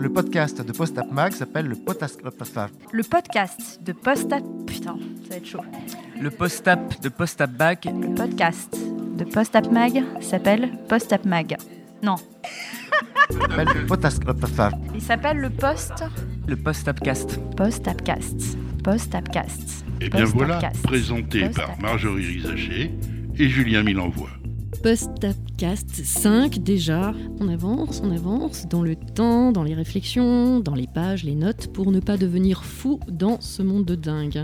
Le podcast de Postap Mag s'appelle le podcast. Le podcast de Postap. Putain, ça va être chaud. Le post-up de Post-up Back. Le podcast de Postap Mag s'appelle Postap Mag. Non, s'appelle le podcast. il s'appelle le Post. Le Post-upcast. Postapcast. Postapcast. Et Eh bien voilà, Postapcast. présenté par Postapcast. Marjorie Rizaché et Julien Milenvoix. Postapcast 5 déjà. On avance, on avance dans le temps, dans les réflexions, dans les pages, les notes, pour ne pas devenir fou dans ce monde de dingue.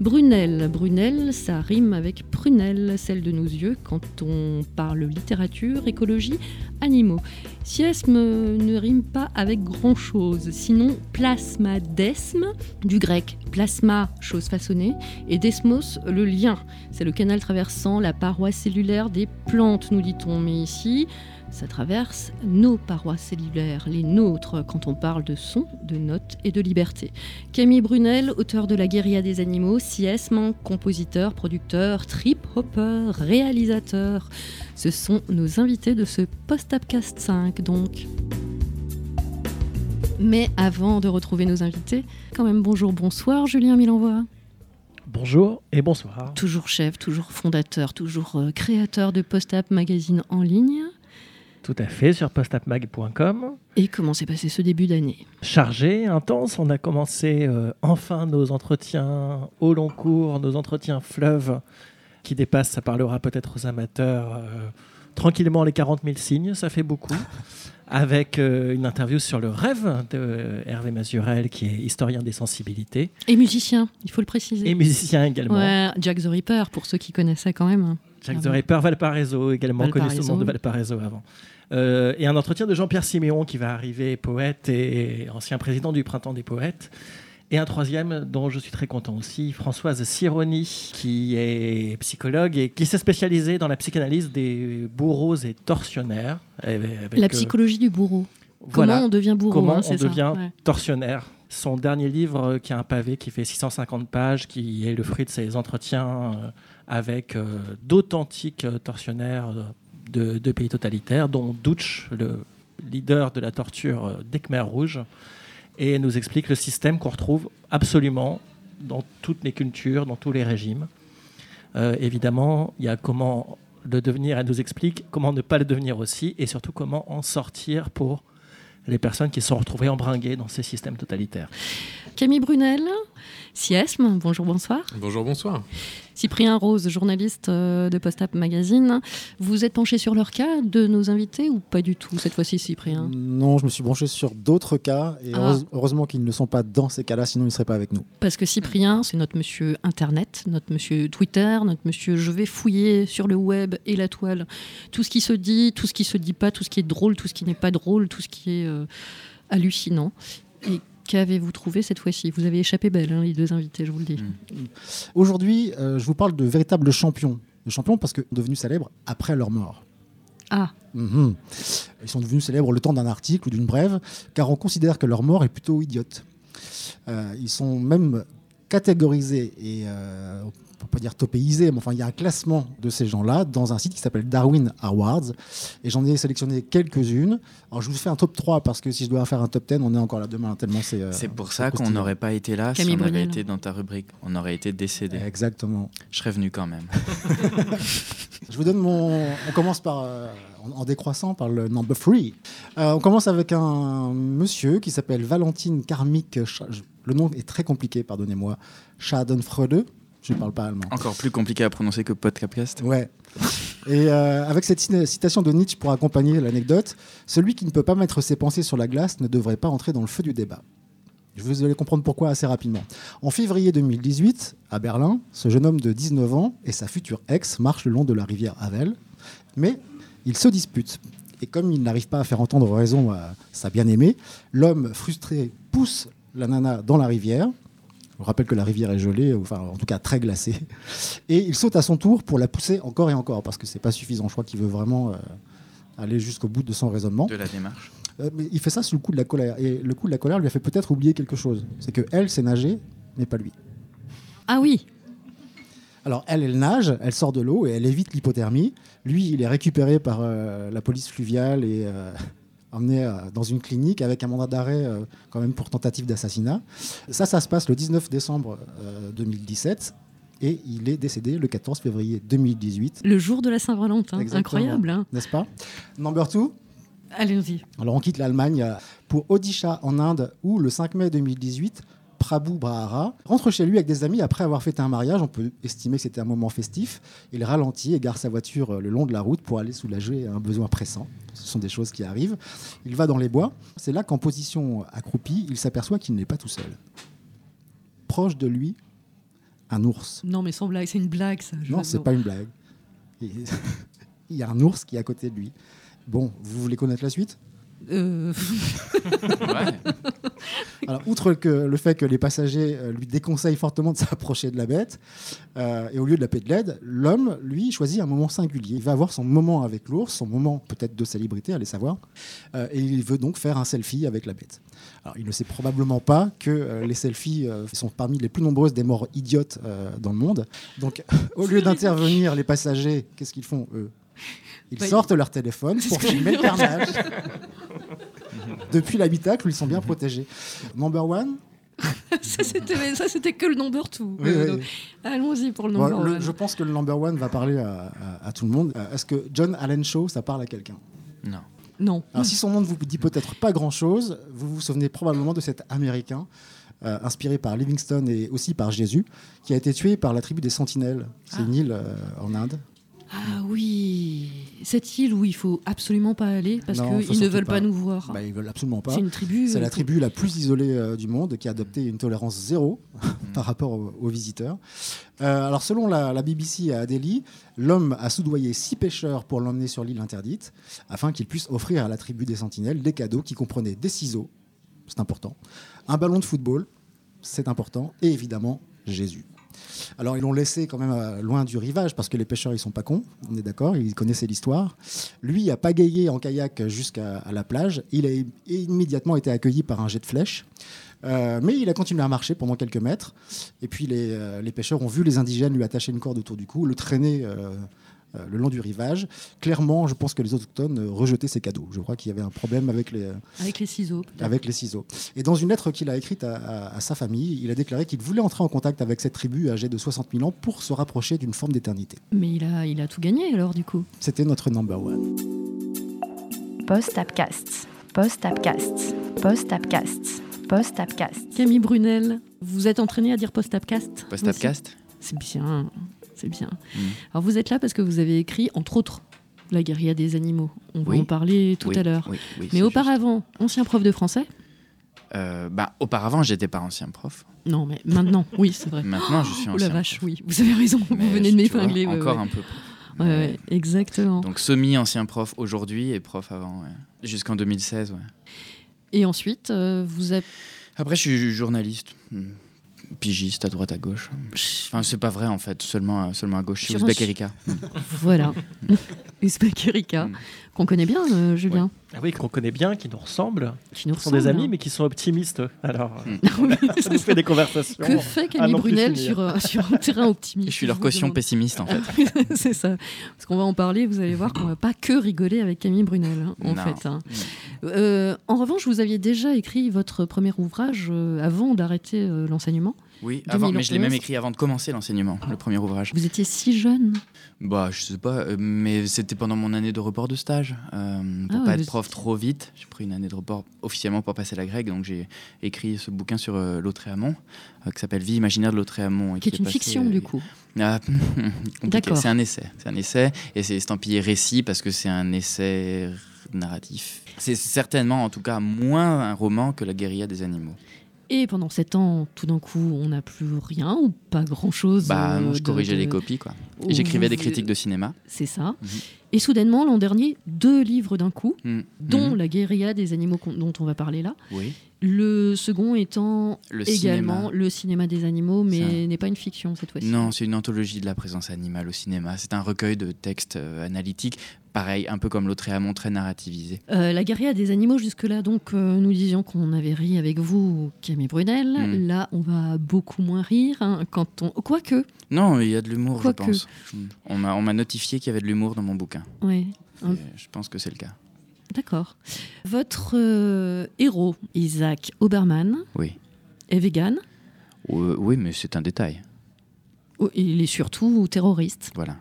Brunel, Brunel, ça rime avec prunelle, celle de nos yeux, quand on parle littérature, écologie, animaux. Siesme ne rime pas avec grand-chose, sinon plasmadesme, du grec plasma, chose façonnée, et desmos, le lien. C'est le canal traversant la paroi cellulaire des plantes, nous dit-on. Mais ici, ça traverse nos parois cellulaires, les nôtres, quand on parle de son, de notes et de liberté. Camille Brunel, auteur de La guérilla des animaux, siesme, compositeur, producteur, trip-hopper, réalisateur. Ce sont nos invités de ce Postapcast 5, donc. Mais avant de retrouver nos invités, quand même bonjour, bonsoir, Julien Milenvoix. Bonjour et bonsoir. Toujours chef, toujours fondateur, toujours euh, créateur de Postap Magazine en ligne. Tout à fait, sur postapmag.com. Et comment s'est passé ce début d'année? Chargé, intense, on a commencé euh, enfin nos entretiens au long cours, nos entretiens fleuves qui dépassent, ça parlera peut-être aux amateurs, euh, tranquillement les 40 000 signes, ça fait beaucoup. Avec euh, une interview sur le rêve de Hervé Mazurel, qui est historien des sensibilités, Et musicien, il faut le préciser. et musicien également. Ouais, Jack the Ripper, pour ceux qui connaissaient quand même. Jack Ah the. Ripper, Valparaiso, également sous le nom de Valparaiso. Valparaiso avant. Euh, et un entretien de Jean-Pierre Siméon qui va arriver, poète et ancien président du Printemps des Poètes. Et un troisième dont je suis très content aussi, Françoise Sironi, qui est psychologue et qui s'est spécialisée dans la psychanalyse des bourreaux et tortionnaires. avec, La euh, psychologie du bourreau. voilà, Comment on devient bourreau comment hein, on ça devient Ouais. tortionnaire. Son dernier livre, euh, qui est un pavé qui fait 650 pages, qui est le fruit de ses entretiens avec d'authentiques tortionnaires de, pays totalitaires, dont Douch, le leader de la torture euh, des Khmers rouges, et nous explique le système qu'on retrouve absolument dans toutes les cultures, dans tous les régimes. Euh, évidemment, il y a comment le devenir, elle nous explique comment ne pas le devenir aussi, et surtout comment en sortir pour les personnes qui sont retrouvées embringuées dans ces systèmes totalitaires. Camille Brunel, Siesme, bonjour, bonsoir. Bonjour, bonsoir. Cyprien Rose, journaliste euh, de Postap Magazine. Vous êtes penché sur leur cas de nos invités ou pas du tout cette fois-ci, Cyprien? Non, je me suis branché sur d'autres cas et Ah. heureuse- heureusement qu'ils ne sont pas dans ces cas-là, sinon ils ne seraient pas avec nous. Parce que Cyprien, c'est notre monsieur Internet, notre monsieur Twitter, notre monsieur je vais fouiller sur le web et la toile tout ce qui se dit, tout ce qui se dit pas, tout ce qui est drôle, tout ce qui n'est pas drôle, tout ce qui est euh, hallucinant. Et qu'avez-vous trouvé cette fois-ci Vous avez échappé belle, hein, les deux invités, je vous le dis. Aujourd'hui, euh, je vous parle de véritables champions. De champions parce qu'ils sont devenus célèbres après leur mort. Ah, Mhm. Ils sont devenus célèbres le temps d'un article ou d'une brève, car on considère que leur mort est plutôt idiote. Euh, ils sont même catégorisés et euh, on peut pas dire topéisés, mais enfin il y a un classement de ces gens-là dans un site qui s'appelle Darwin Awards, et j'en ai sélectionné quelques-unes. Alors je vous fais un top 3 parce que si je dois faire un top 10, on est encore là demain tellement c'est. euh, C'est pour ça qu'on n'aurait pas été là Camille si on avait Brunel. été dans ta rubrique. On aurait été décédé. Exactement. Je serais venu quand même. Je vous donne mon. On commence par, euh, en, décroissant par le number 3. on commence avec un monsieur qui s'appelle Valentine je- Le nom est très compliqué, pardonnez-moi. Schadenfreude. Je ne parle pas allemand. Encore plus compliqué à prononcer que podcast. Ouais. Et euh, avec cette cita- citation de Nietzsche pour accompagner l'anecdote, celui qui ne peut pas mettre ses pensées sur la glace ne devrait pas entrer dans le feu du débat. Je vous allez comprendre pourquoi assez rapidement. En février 2018, à Berlin, ce jeune homme de 19 ans et sa future ex marchent le long de la rivière Havel, mais ils se disputent. Et comme il n'arrive pas à faire entendre raison à sa bien-aimée, l'homme frustré pousse la nana dans la rivière. Je vous rappelle que la rivière est gelée, enfin en tout cas très glacée. Et il saute à son tour pour la pousser encore et encore, parce que c'est pas suffisant. Je crois qu'il veut vraiment euh, aller jusqu'au bout de son raisonnement. De la démarche. Euh, mais il fait ça sous le coup de la colère. Et le coup de la colère lui a fait peut-être oublier quelque chose. C'est que elle sait nager, mais pas lui. ah oui, Alors elle, elle nage, elle sort de l'eau et elle évite l'hypothermie. Lui, il est récupéré par euh, la police fluviale et euh, emmené euh, dans une clinique avec un mandat d'arrêt euh, quand même pour tentative d'assassinat. Ça, ça se passe le 19 décembre euh, 2017 et il est décédé le 14 février 2018, Le jour de la Saint-Valentin. Incroyable, hein n'est-ce pas? Number 2, Allez-y. alors on quitte l'Allemagne euh, pour Odisha en Inde où le 5 mai 2018, Prabhu Brahara rentre chez lui avec des amis après avoir fêté un mariage. On peut estimer que c'était un moment festif. Il ralentit et gare sa voiture euh, le long de la route pour aller soulager un besoin pressant. Ce sont des choses qui arrivent. Il va dans les bois. C'est là qu'en position accroupie, il s'aperçoit qu'il n'est pas tout seul. Proche de lui, un ours. Non, mais sans blague, c'est une blague, ça. je Non, c'est pas une blague. Il y a un ours qui est à côté de lui. Bon, vous voulez connaître la suite? Euh, Ouais. Alors, outre que le fait que les passagers euh, lui déconseillent fortement de s'approcher de la bête, euh, et au lieu de la paix de l'aide, l'homme, lui, choisit un moment singulier. Il va avoir son moment avec l'ours, son moment peut-être de célébrité, allez savoir, euh, et il veut donc faire un selfie avec la bête. Alors, il ne sait probablement pas que euh, les selfies euh, sont parmi les plus nombreuses des morts idiotes euh, dans le monde. Donc, au lieu d'intervenir, les passagers, qu'est-ce qu'ils font, eux? Ils Bah, sortent leur téléphone pour filmer le carnage. Depuis l'habitacle où ils sont bien protégés. Number one, ça, c'était, mais ça, c'était que le number two. Oui, Euh, oui. donc, Allons-y pour le Bon, number le- one. je pense que le number one va parler à, à- à tout le monde. Euh, Est-ce que John Allen Shaw, ça parle à quelqu'un? Non. Non. Alors, si son nom ne vous dit peut-être pas grand-chose, vous vous souvenez probablement de cet Américain, euh, inspiré par Livingstone et aussi par Jésus, qui a été tué par la tribu des Sentinelles. C'est Ah. une île euh, en Inde. Ah oui, cette île où il faut absolument pas aller parce qu'ils ne veulent pas. pas nous voir. Bah, ils veulent absolument pas. c'est une tribu. C'est euh, la tribu la plus isolée euh, du monde qui a adopté une tolérance zéro par rapport aux, aux visiteurs. Euh, alors selon la, la BBC à Delhi, l'homme a soudoyé six pêcheurs pour l'emmener sur l'île interdite afin qu'ils puissent offrir à la tribu des sentinelles des cadeaux qui comprenaient des ciseaux, c'est important, un ballon de football, c'est important, et évidemment Jésus. Alors ils l'ont laissé quand même euh, loin du rivage parce que les pêcheurs ils sont pas cons, on est d'accord, ils connaissaient l'histoire. Lui a pagayé en kayak jusqu'à la plage. Il a immédiatement été accueilli par un jet de flèche. Euh, mais il a continué à marcher pendant quelques mètres. Et puis les, euh, les pêcheurs ont vu les indigènes lui attacher une corde autour du cou, le traîner le long du rivage. Clairement, je pense que les autochtones euh, rejetaient ces cadeaux. Je crois qu'il y avait un problème avec les, Avec les ciseaux. avec les ciseaux. Et dans une lettre qu'il a écrite à, à- à sa famille, il a déclaré qu'il voulait entrer en contact avec cette tribu âgée de 60 000 ans pour se rapprocher d'une forme d'éternité. Mais il a, il a tout gagné alors du coup. C'était notre number one. Post-Apcast. Post-Apcast. Post-Apcast. Post-Apcast. Camille Brunel, vous êtes entraîné à dire post-apcast Post-upcast? C'est bien, c'est bien. Mm. Alors vous êtes là parce que vous avez écrit, entre autres, La guérilla des animaux. On va Oui. en parler tout Oui, à l'heure. oui, Mais auparavant, ancien prof de français. Euh, bah, auparavant, j'étais pas ancien prof. Non, mais maintenant, oui, c'est vrai. Maintenant, je suis Oh ancien. la vache, prof. oui, vous avez raison, vous venez de m'épingler. ouais, Encore ouais. un peu. Ouais, ouais, exactement. Donc semi-ancien prof aujourd'hui et prof avant, ouais. jusqu'en 2016. Ouais. Et ensuite, euh, vous avez... Après, je suis journaliste, hmm, pigiste à droite à gauche. Enfin, c'est pas vrai en fait, seulement, à- seulement à gauche. Je suis Sur un Ouzbek Erika. Voilà. Uzbek Erika, Mm. qu'on connaît bien, euh, Julien. Ah oui, qu'on connaît bien, qui nous ressemblent. Qui nous sont des amis, hein. mais qui sont optimistes. Alors, Mm. Oui, ça nous fait des conversations. Que fait Camille Brunel sur, euh, sur un terrain optimiste Je suis leur caution demande. pessimiste en fait. c'est ça. Parce qu'on va en parler, vous allez voir qu'on va pas que rigoler avec Camille Brunel, hein, en Non. fait. hein. Euh, en revanche, vous aviez déjà écrit votre premier ouvrage euh, avant d'arrêter euh, l'enseignement. Oui, avant, mais je l'ai même 2011. écrit avant de commencer l'enseignement, le premier ouvrage. Vous étiez si jeune. Bah, je sais pas, euh, mais c'était pendant mon année de report de stage. Euh, pour Ah, pas ouais, être prof trop vite, j'ai pris une année de report officiellement pour passer la grecque, donc j'ai écrit ce bouquin sur euh, Lautréamont, euh, qui s'appelle Vie imaginaire de Lautréamont. et Qui est une passé, fiction, du coup. Ah. D'accord. C'est un essai. C'est un essai et c'est estampillé récit parce que c'est un essai narratif. C'est certainement, en tout cas, moins un roman que La guérilla des animaux. Et pendant sept ans, tout d'un coup, on n'a plus rien ou pas grand-chose. Bah, euh, je de- corrigeais de- les copies, quoi. J'écrivais des critiques de cinéma. C'est ça. Mhm. Et soudainement, l'an dernier, deux livres d'un coup, Mm. dont Mhm. La guérilla des animaux dont on va parler là. Oui. Le second étant Le également cinéma. le cinéma des animaux, mais n'est pas une fiction cette fois-ci. Non, c'est une anthologie de la présence animale au cinéma. C'est un recueil de textes euh, analytiques, pareil, un peu comme Lautréamont, très narrativisé. Euh, la guérilla des animaux, jusque-là, donc, euh, nous disions qu'on avait ri avec vous, Camille Brunel. Mm. Là, on va beaucoup moins rire. hein, quand on... Quoique, Non, il y a de l'humour, je pense. Mm. On m'a on m'a notifié qu'il y avait de l'humour dans mon bouquin. Ouais. Et Hum. Je pense que c'est le cas. D'accord. Votre euh, héros, Isaac Oberman, Oui. est vegan? Euh, oui, mais c'est un détail. Oh, Il est surtout terroriste. Voilà.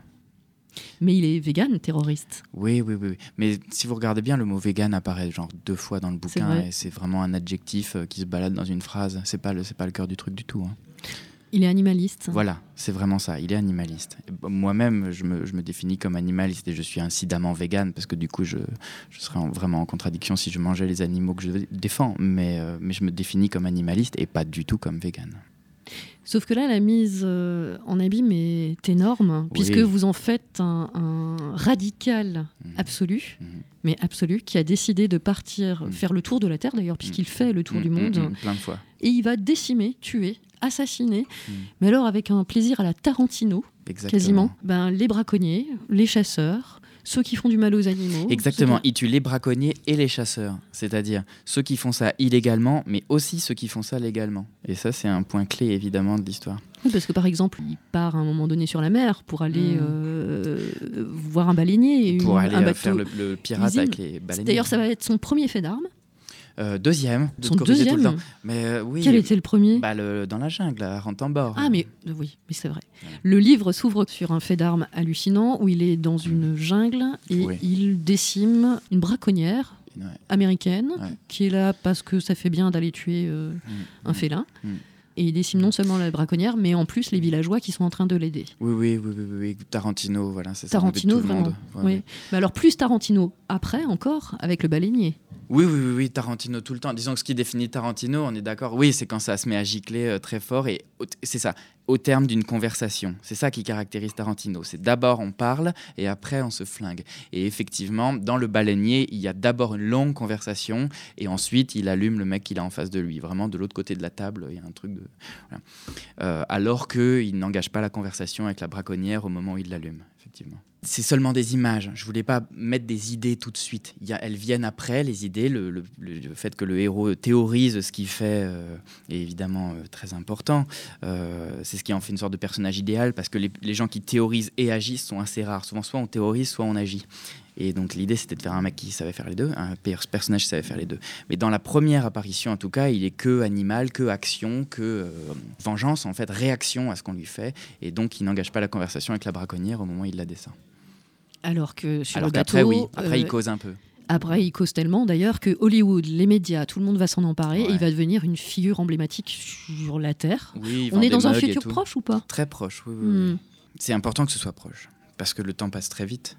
Mais il est vegan, terroriste. Oui, oui, oui, oui. Mais si vous regardez bien, le mot vegan apparaît genre deux fois dans le bouquin vrai. et c'est vraiment un adjectif euh, qui se balade dans une phrase. C'est pas le, c'est pas le cœur du truc du tout. hein. Il est animaliste. Voilà, c'est vraiment ça. Il est animaliste. Moi-même, je me, définis comme animaliste et je suis incidemment vegan parce que du coup, je, serais en- vraiment en contradiction si je mangeais les animaux que je défends. Mais, euh, mais je me définis comme animaliste et pas du tout comme vegan. Sauf que là, la mise euh, en abîme est énorme, puisque vous en faites un, un radical Mhm. absolu, Mhm. mais absolu, qui a décidé de partir Mhm. faire le tour de la Terre, d'ailleurs, puisqu'il fait le tour du monde, plein de fois. et il va décimer, tuer, assassiner, mais alors avec un plaisir à la Tarantino, Exactement. quasiment, ben, les braconniers, les chasseurs, ceux qui font du mal aux animaux. Exactement, ceux qui- il tue les braconniers et les chasseurs, c'est-à-dire ceux qui font ça illégalement, mais aussi ceux qui font ça légalement. Et ça, c'est un point clé évidemment de l'histoire. Oui, parce que par exemple, il part à un moment donné sur la mer pour aller Mhm. euh, voir un baleinier. Pour une- aller un euh, bateau. faire le, le pirate avec les baleines. D'ailleurs, ça va être son premier fait d'armes. Euh, deuxième, de Son tout le deuxième. temps. Mais euh, oui, Quel était le premier? Bah, le- dans la jungle, à Rentambor. Ah, mais euh, oui, mais c'est vrai. Le livre s'ouvre sur un fait d'armes hallucinant où il est dans une jungle et Oui. il décime une braconnière Ouais. américaine Ouais. qui est là parce que ça fait bien d'aller tuer euh, Mm. un félin. Mm. Et il décime non seulement la braconnière, mais en plus les villageois qui sont en train de l'aider. Oui, oui, oui, oui, oui, Tarantino, voilà, c'est ça. Tarantino, tout le vraiment. monde. Ouais, oui. Mais alors plus Tarantino après encore avec le baleinier. Oui, oui, oui, Tarantino tout le temps. Disons que ce qui définit Tarantino, on est d'accord. Oui, c'est quand ça se met à gicler euh, très fort et c'est ça, au terme d'une conversation. C'est ça qui caractérise Tarantino. C'est d'abord on parle et après on se flingue. Et effectivement, dans le baleinier, il y a d'abord une longue conversation et ensuite il allume le mec qu'il a en face de lui. Vraiment de l'autre côté de la table, il y a un truc de. Euh, alors qu'il n'engage pas la conversation avec la braconnière au moment où il l'allume, effectivement. C'est seulement des images. Je voulais pas mettre des idées tout de suite. Elles viennent après, les idées. Le, fait que le héros théorise ce qu'il fait euh, est évidemment euh, très important. Euh, c'est ce qui en fait une sorte de personnage idéal parce que les, gens qui théorisent et agissent sont assez rares. Souvent, soit on théorise, soit on agit. Et donc l'idée, c'était de faire un mec qui savait faire les deux, un per- personnage qui savait faire les deux. Mais dans la première apparition, en tout cas, il est que animal, que action, que vengeance, en fait, réaction à ce qu'on lui fait. Et donc, il n'engage pas la conversation avec la braconnière au moment où il la descend. Alors que sur Alors le oui, après, il euh, cause un peu. Après, il cause tellement d'ailleurs que Hollywood, les médias, tout le monde va s'en emparer et il va devenir une figure emblématique sur la Terre. Oui, il On est dans un futur proche ou pas? Très proche, oui. oui, oui. Hmm. C'est important que ce soit proche. Parce que le temps passe très vite.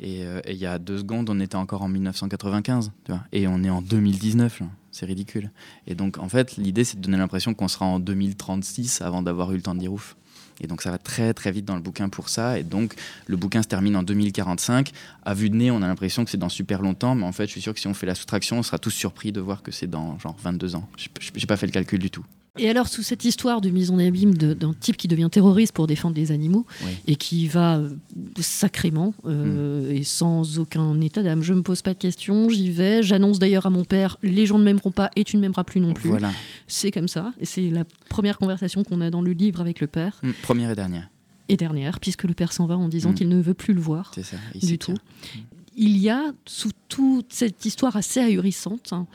Et euh, il y a deux secondes, on était encore en 1995. Tu vois, et on est en 2019. là. C'est ridicule. Et donc, en fait, l'idée, c'est de donner l'impression qu'on sera en 2036 avant d'avoir eu le temps de dire ouf. Et donc, ça va très, très vite dans le bouquin pour ça. Et donc, le bouquin se termine en 2045. À vue de nez, on a l'impression que c'est dans super longtemps. Mais en fait, je suis sûr que si on fait la soustraction, on sera tous surpris de voir que c'est dans genre 22 ans. J'ai pas fait le calcul du tout. Et alors, sous cette histoire de mise en abîme d'un type qui devient terroriste pour défendre les animaux Oui. et qui va euh, sacrément euh, et sans aucun état d'âme, je me pose pas de questions, j'y vais. J'annonce d'ailleurs à mon père les gens ne m'aimeront pas et tu ne m'aimeras plus non plus. Voilà. C'est comme ça. Et c'est la première conversation qu'on a dans le livre avec le père Hmm, Première et dernière. et dernière, puisque le père s'en va en disant Mm. qu'il ne veut plus le voir. Ça. Du tout. Il y a, sous toute cette histoire assez ahurissante, hein,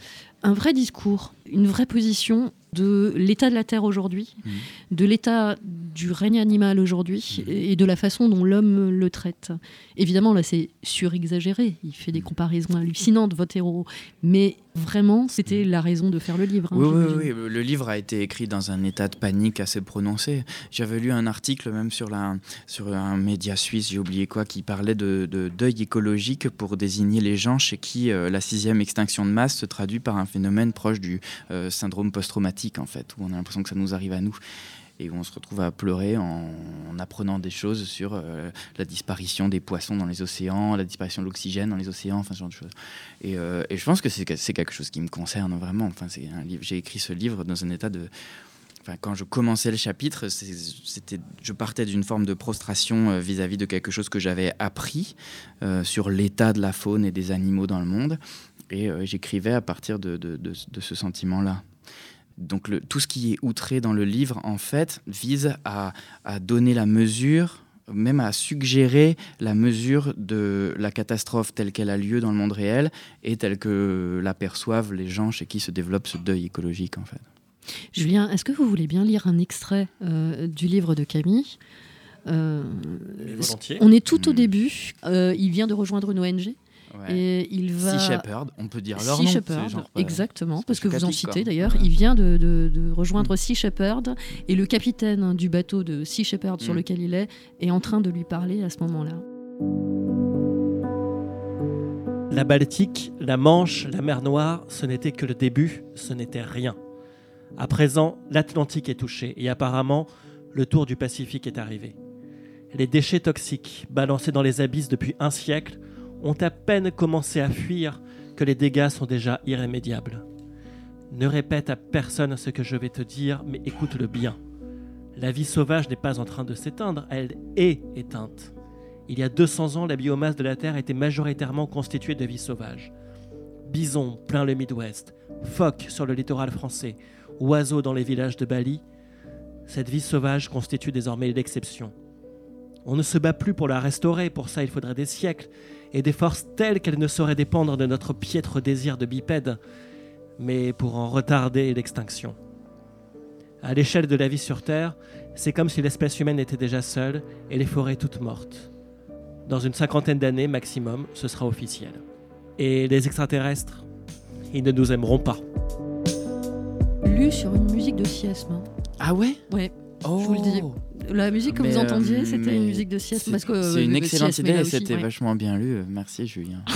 un vrai discours, une vraie position de l'état de la Terre aujourd'hui, Mhm. de l'état du règne animal aujourd'hui Mhm. et de la façon dont l'homme le traite. Évidemment, là, c'est surexagéré. Il fait des Mhm. comparaisons hallucinantes, votre héros. Mais vraiment, c'était la raison de faire le livre. hein, Oui, oui, oui, le livre a été écrit dans un état de panique assez prononcé. J'avais lu un article même sur, la, sur un média suisse, j'ai oublié quoi, qui parlait de, de deuil écologique pour désigner les gens chez qui euh, la sixième extinction de masse se traduit par un phénomène proche du euh, syndrome post-traumatique, en fait, où on a l'impression que ça nous arrive à nous. Et où on se retrouve à pleurer en, en apprenant des choses sur euh, la disparition des poissons dans les océans, la disparition de l'oxygène dans les océans, enfin ce genre de choses. Et, euh, je pense que c'est que- c'est quelque chose qui me concerne vraiment. Enfin. J'ai écrit ce livre dans un état de. Quand je commençais le chapitre, je partais d'une forme de prostration vis-à-vis de quelque chose que j'avais appris sur l'état de la faune et des animaux dans le monde, et euh, j'écrivais à partir de, de- de- de ce sentiment-là. Donc le- tout ce qui est outré dans le livre, en fait, vise à, à donner la mesure même à suggérer la mesure de la catastrophe telle qu'elle a lieu dans le monde réel et telle que l'aperçoivent les gens chez qui se développe ce deuil écologique en fait. Julien, est-ce que vous voulez bien lire un extrait euh, du livre de Camille? Euh. On est tout au Hmm. début. Euh, il vient de rejoindre une ONG Ouais. et il va. Sea Shepherd, on peut dire leur Sea nom. Shepherd, genre, exactement, parce que vous en citez d'ailleurs. Il vient de, de- de rejoindre Sea Shepherd et le capitaine hein, du bateau de Sea Shepherd sur Mm. lequel il est est en train de lui parler à ce moment-là. La Baltique, la Manche, la mer Noire, ce n'était que le début, ce n'était rien. À présent, l'Atlantique est touché et apparemment, le tour du Pacifique est arrivé. Les déchets toxiques, balancés dans les abysses depuis un siècle, ont à peine commencé à fuir que les dégâts sont déjà irrémédiables. Ne répète à personne ce que je vais te dire, mais écoute-le bien. La vie sauvage n'est pas en train de s'éteindre, elle est éteinte. Il y a 200 ans, la biomasse de la Terre était majoritairement constituée de vie sauvage. Bisons plein le Midwest, phoques sur le littoral français, oiseaux dans les villages de Bali. Cette vie sauvage constitue désormais l'exception. On ne se bat plus pour la restaurer, pour ça il faudrait des siècles, et des forces telles qu'elles ne sauraient dépendre de notre piètre désir de bipède, mais pour en retarder l'extinction. À l'échelle de la vie sur Terre, c'est comme si l'espèce humaine était déjà seule et les forêts toutes mortes. Dans une cinquantaine d'années maximum, ce sera officiel. Et les extraterrestres, ils ne nous aimeront pas. Lu sur une musique de Siesme. hein. Ah ouais? Ouais. Oh. Je vous le dis. La musique que Mais, vous entendiez, euh, c'était mais une musique de Siesme. C'est parce que, c'est euh, une le excellente idée et c'était ouais. vachement bien lu. Merci Julien.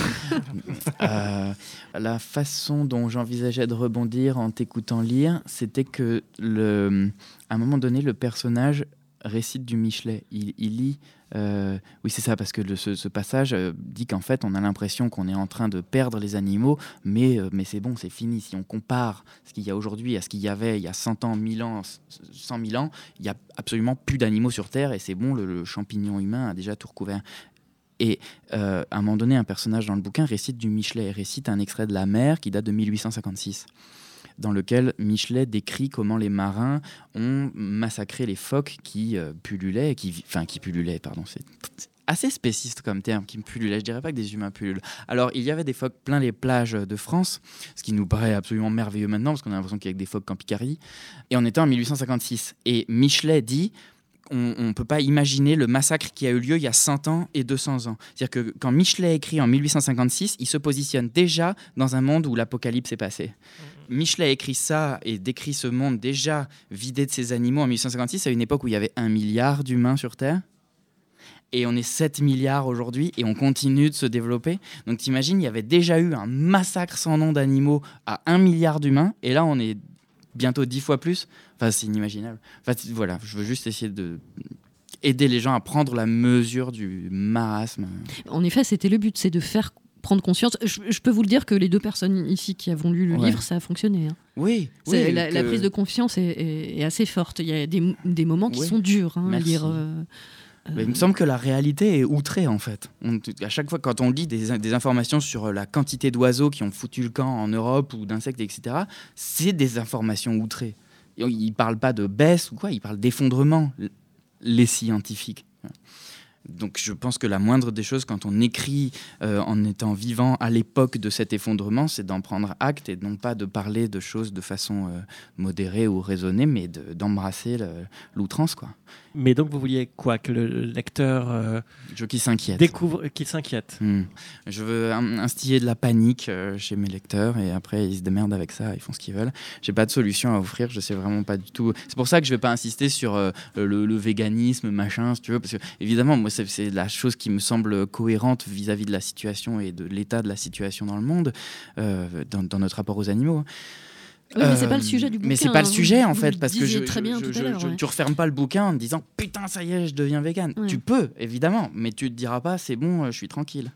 Euh, la façon dont j'envisageais de rebondir en t'écoutant lire, c'était que le, à un moment donné, le personnage récite du Michelet. Il, il lit. Euh, oui, c'est ça, parce que ce, passage euh, dit qu'en fait, on a l'impression qu'on est en train de perdre les animaux, mais, euh, mais c'est bon, c'est fini. Si on compare ce qu'il y a aujourd'hui à ce qu'il y avait il y a 100 ans, 1000 ans, 100 000 ans, il n'y a absolument plus d'animaux sur Terre et c'est bon, le, le champignon humain a déjà tout recouvert. Et à un moment donné, un personnage dans le bouquin récite du Michelet, récite un extrait de La mer qui date de 1856, dans lequel Michelet décrit comment les marins ont massacré les phoques qui euh, pullulaient, qui, enfin qui pullulaient, pardon, c'est assez spéciste comme terme, qui pullulaient. Je dirais pas que des humains pullulent. Alors, il y avait des phoques plein les plages de France, ce qui nous paraît absolument merveilleux maintenant, parce qu'on a l'impression qu'il y a des phoques en Picardie. Et on était en 1856. Et Michelet dit on ne peut pas imaginer le massacre qui a eu lieu il y a 100 ans et 200 ans. C'est-à-dire que quand Michelet écrit en 1856, il se positionne déjà dans un monde où l'apocalypse est passé. Michelet écrit ça et décrit ce monde déjà vidé de ses animaux en 1856, à une époque où il y avait un milliard d'humains sur Terre. Et on est 7 milliards aujourd'hui et on continue de se développer. Donc t'imagines, il y avait déjà eu un massacre sans nom d'animaux à un milliard d'humains. Et là, on est bientôt 10 fois plus. Enfin, c'est inimaginable. Enfin, voilà, je veux juste essayer de aider les gens à prendre la mesure du marasme. En effet, c'était le but, c'est de faire prendre conscience. Je, je peux vous le dire que les deux personnes ici qui avont lu le Ouais. livre, ça a fonctionné. hein. Oui, oui, la, prise de confiance est, est- est assez forte. Il y a des, des moments qui sont durs hein, à Merci. lire. euh, Mais il me semble que la réalité est outrée en fait. On- à chaque fois, quand on lit des, des informations sur la quantité d'oiseaux qui ont foutu le camp en Europe ou d'insectes, etc., c'est des informations outrées. Ils ne parlent pas de baisse ou quoi, ils parlent d'effondrement, les scientifiques. Donc je pense que la moindre des choses quand on écrit euh, en étant vivant à l'époque de cet effondrement, c'est d'en prendre acte et non pas de parler de choses de façon euh, modérée ou raisonnée, mais de- d'embrasser l'outrance. quoi. Mais donc vous vouliez quoi Que le lecteur euh, Je qui s'inquiète. découvre, qu'il s'inquiète Hmm. Je veux in- instiller de la panique euh, chez mes lecteurs et après ils se démerdent avec ça, ils font ce qu'ils veulent. J'ai pas de solution à offrir, je sais vraiment pas du tout. C'est pour ça que je vais pas insister sur euh, le, le véganisme, machin, si tu veux, parce que évidemment, moi c'est- la chose qui me semble cohérente vis-à-vis de la situation et de l'état de la situation dans le monde, euh, dans, dans notre rapport aux animaux. hein. Oui, mais c'est Euh, pas le sujet du bouquin. Mais c'est pas le hein. sujet en fait, parce que je, très bien je- tout à je- l'heure, je- ouais. tu refermes pas le bouquin en te disant putain ça y est, je deviens vegan. Ouais. Tu peux évidemment, mais tu te diras pas c'est bon, euh, je suis tranquille.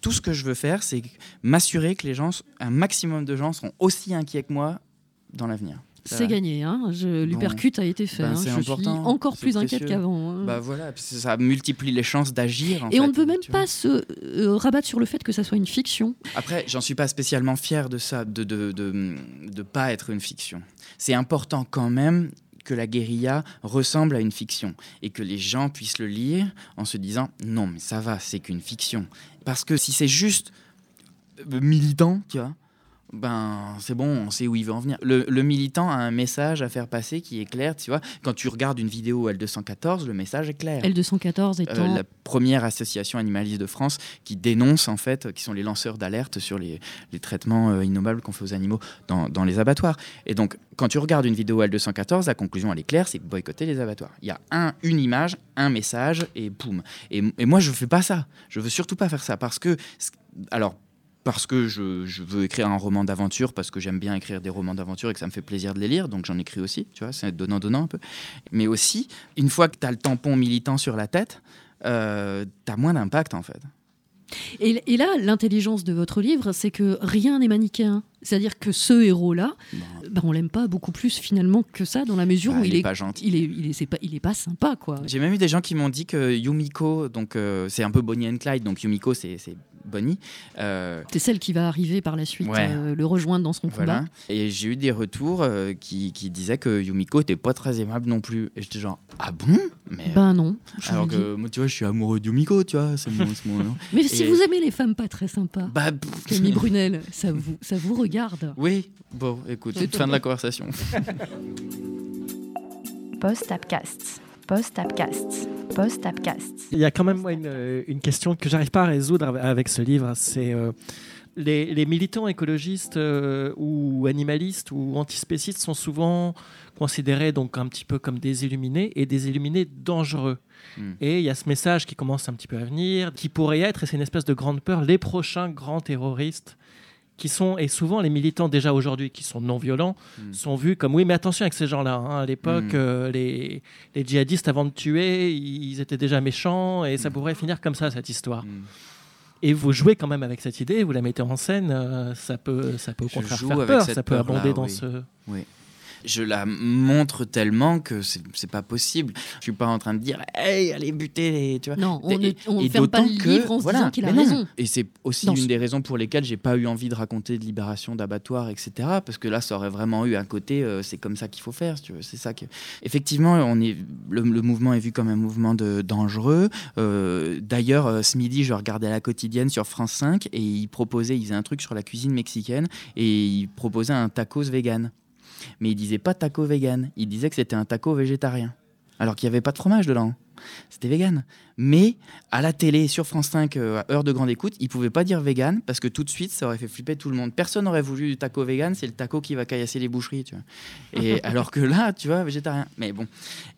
Tout ce que je veux faire, c'est m'assurer que les gens, un maximum de gens, seront aussi inquiets que moi dans l'avenir. C'est gagné. Hein. Je, L'hypercute a été fait. Ben, hein. Je suis encore plus inquiète qu'avant. hein. Bah voilà, ça multiplie les chances d'agir. Et on ne peut même vois. pas se euh, rabattre sur le fait que ça soit une fiction. Après, j'en suis pas spécialement fier de ça, de de, de, de pas être une fiction. C'est important quand même que la guérilla ressemble à une fiction et que les gens puissent le lire en se disant non mais ça va, c'est qu'une fiction. Parce que si c'est juste euh, militant, tu vois, ben c'est bon, on sait où il veut en venir. Le, le militant a un message à faire passer qui est clair, tu vois. Quand tu regardes une vidéo L214, le message est clair. L214 Euh, étant. la première association animaliste de France qui dénonce en fait, qui sont les lanceurs d'alerte sur les, les traitements euh, innommables qu'on fait aux animaux dans, dans les abattoirs. Et donc, quand tu regardes une vidéo L214, la conclusion elle est claire, c'est boycotter les abattoirs. Il y a un, une image, un message et boum. Et, et moi, je fais pas ça. Je veux surtout pas faire ça parce que, alors. Parce que je, je veux écrire un roman d'aventure, parce que j'aime bien écrire des romans d'aventure et que ça me fait plaisir de les lire, donc j'en écris aussi, tu vois, c'est donnant-donnant un peu. Mais aussi, une fois que tu as le tampon militant sur la tête, euh, tu as moins d'impact en fait. Et, et là, l'intelligence de votre livre, c'est que rien n'est manichéen. C'est-à-dire que ce héros-là, ben, on l'aime pas beaucoup plus finalement que ça, dans la mesure Bah, où il est est pas gentil. Il est, il est, c'est pas, il est pas sympa, quoi. J'ai même eu des gens qui m'ont dit que Yumiko, donc euh, c'est un peu Bonnie and Clyde, donc Yumiko c'est Bonnie. euh, C'est celle qui va arriver par la suite, Ouais. euh, le rejoindre dans son voilà. combat. Et j'ai eu des retours euh, qui, qui disaient que Yumiko était pas très aimable non plus. Et j'étais genre, ah bon? Mais Ben non. je alors que moi, tu vois, je suis amoureux de Yumiko, tu vois, c'est mon, c'est mon nom. Mais si vous aimez les femmes pas très sympas, Bah, Camille Brunel, ça vous, ça vous regarde. oui, bon, écoute, fin de la conversation. Post-Tapcast. Post-Tapcast. Post-Tapcast. Il y a quand même moi, une, euh, une question que j'arrive pas à résoudre av- avec ce livre. C'est euh, les, les militants écologistes euh, ou animalistes ou antispécistes sont souvent considérés donc un petit peu comme des illuminés et des illuminés dangereux. Hmm. Et il y a ce message qui commence un petit peu à venir, qui pourrait être, et c'est une espèce de grande peur, les prochains grands terroristes qui sont, et souvent les militants déjà aujourd'hui qui sont non violents, Hmm. sont vus comme oui mais attention avec ces gens-là. hein. À l'époque, Mm. euh, les, les djihadistes avant de tuer, ils étaient déjà méchants et ça Mm. pourrait finir comme ça cette histoire. Et vous jouez quand même avec cette idée, vous la mettez en scène, euh, ça peut, ça peut au contraire faire peur, ça peut abonder dans oui. ce. Je la montre tellement que c'est pas possible. Je suis pas en train de dire, hey, allez buter les. Tu vois Non, on Et- ne on et ferme pas le que- livre en se voilà, disant qu'il a raison. Et c'est aussi une des raisons pour lesquelles j'ai pas eu envie de raconter de libération d'abattoirs, etc. Parce que là, ça aurait vraiment eu un côté, euh, c'est comme ça qu'il faut faire. si. C'est ça que. Effectivement, on est le, le mouvement est vu comme un mouvement de dangereux. Euh, D'ailleurs, euh, ce midi, je regardais la quotidienne sur France 5 et ils proposaient, ils faisaient un truc sur la cuisine mexicaine et ils proposaient un tacos vegan. Mais ils disaient pas taco vegan, ils disaient que c'était un taco végétarien. Alors qu'il n'y avait pas de fromage dedans. C'était vegan. Mais à la télé, sur France 5, euh, à heure de grande écoute, ils pouvaient pas dire vegan parce que tout de suite, ça aurait fait flipper tout le monde. Personne n'aurait voulu du taco vegan, c'est le taco qui va caillasser les boucheries, tu vois. Et alors que là, tu vois, végétarien. Mais bon.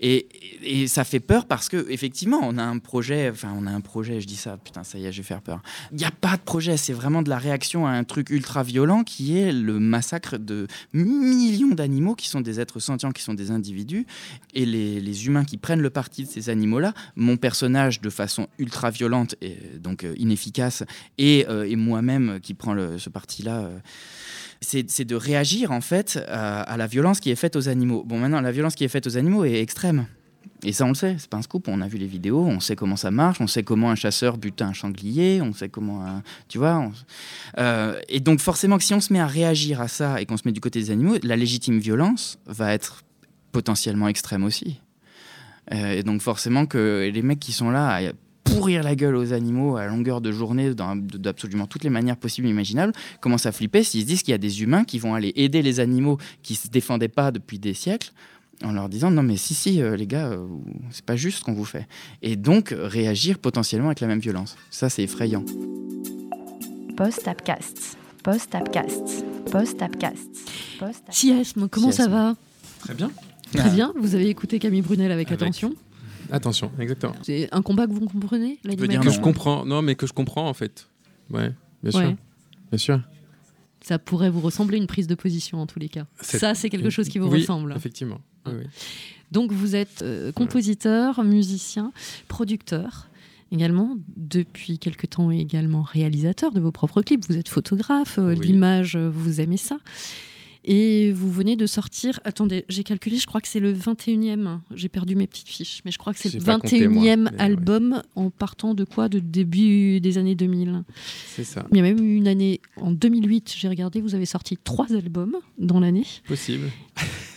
Et, et ça fait peur parce que effectivement, on a un projet, enfin, on a un projet, je dis ça, putain, ça y est, je vais faire peur. Il n'y a pas de projet, c'est vraiment de la réaction à un truc ultra violent qui est le massacre de millions d'animaux qui sont des êtres sentients, qui sont des individus. Et les, les humains qui prennent le parti de ces animaux-là, mon personnage de façon ultra violente et donc euh, inefficace, et, euh, et moi-même qui prends ce parti-là. euh, c'est de réagir en fait à, la violence qui est faite aux animaux. Bon, maintenant, la violence qui est faite aux animaux est extrême. Et ça, on le sait, c'est pas un scoop. On a vu les vidéos, on sait comment ça marche, on sait comment un chasseur bute un sanglier, on sait comment. un- tu vois Euh, Et donc, forcément, que si on se met à réagir à ça et qu'on se met du côté des animaux, la légitime violence va être potentiellement extrême aussi. Euh, et donc, forcément, que les mecs qui sont là à pourrir la gueule aux animaux à longueur de journée dans- d'absolument toutes les manières possibles et imaginables commencent à flipper s'ils se disent qu'il y a des humains qui vont aller aider les animaux qui se défendaient pas depuis des siècles en leur disant non mais si si euh, les gars euh, c'est pas juste ce qu'on vous fait et donc réagir potentiellement avec la même violence ça c'est effrayant Post-Tapcast. Post-Tapcast. Post-Tapcast. Post-Tapcast. Siesme, comment ça va? Très bien. Très bien, vous avez écouté Camille Brunel avec, Avec- attention. Attention, exactement. C'est un combat que vous comprenez dire Que l'animalisme non. je comprends. Non, mais que je comprends en fait. Ouais, bien Ouais. sûr. Bien sûr. Ça pourrait vous ressembler une prise de position en tous les cas. Ça, c'est quelque chose qui vous Oui, ressemble. Effectivement. Oui, oui. Donc vous êtes euh, compositeur, musicien, producteur également, depuis quelque temps également réalisateur de vos propres clips. Vous êtes photographe, euh, Oui. l'image, euh, vous aimez ça. Et vous venez de sortir, attendez, j'ai calculé, je crois que c'est le 21e, j'ai perdu mes petites fiches, mais je crois que c'est le pas compté, 21e moi, mais ouais. album en partant de quoi? De début des années 2000. C'est ça. Il y a même eu une année, en 2008, j'ai regardé, vous avez sorti trois albums dans l'année. Possible.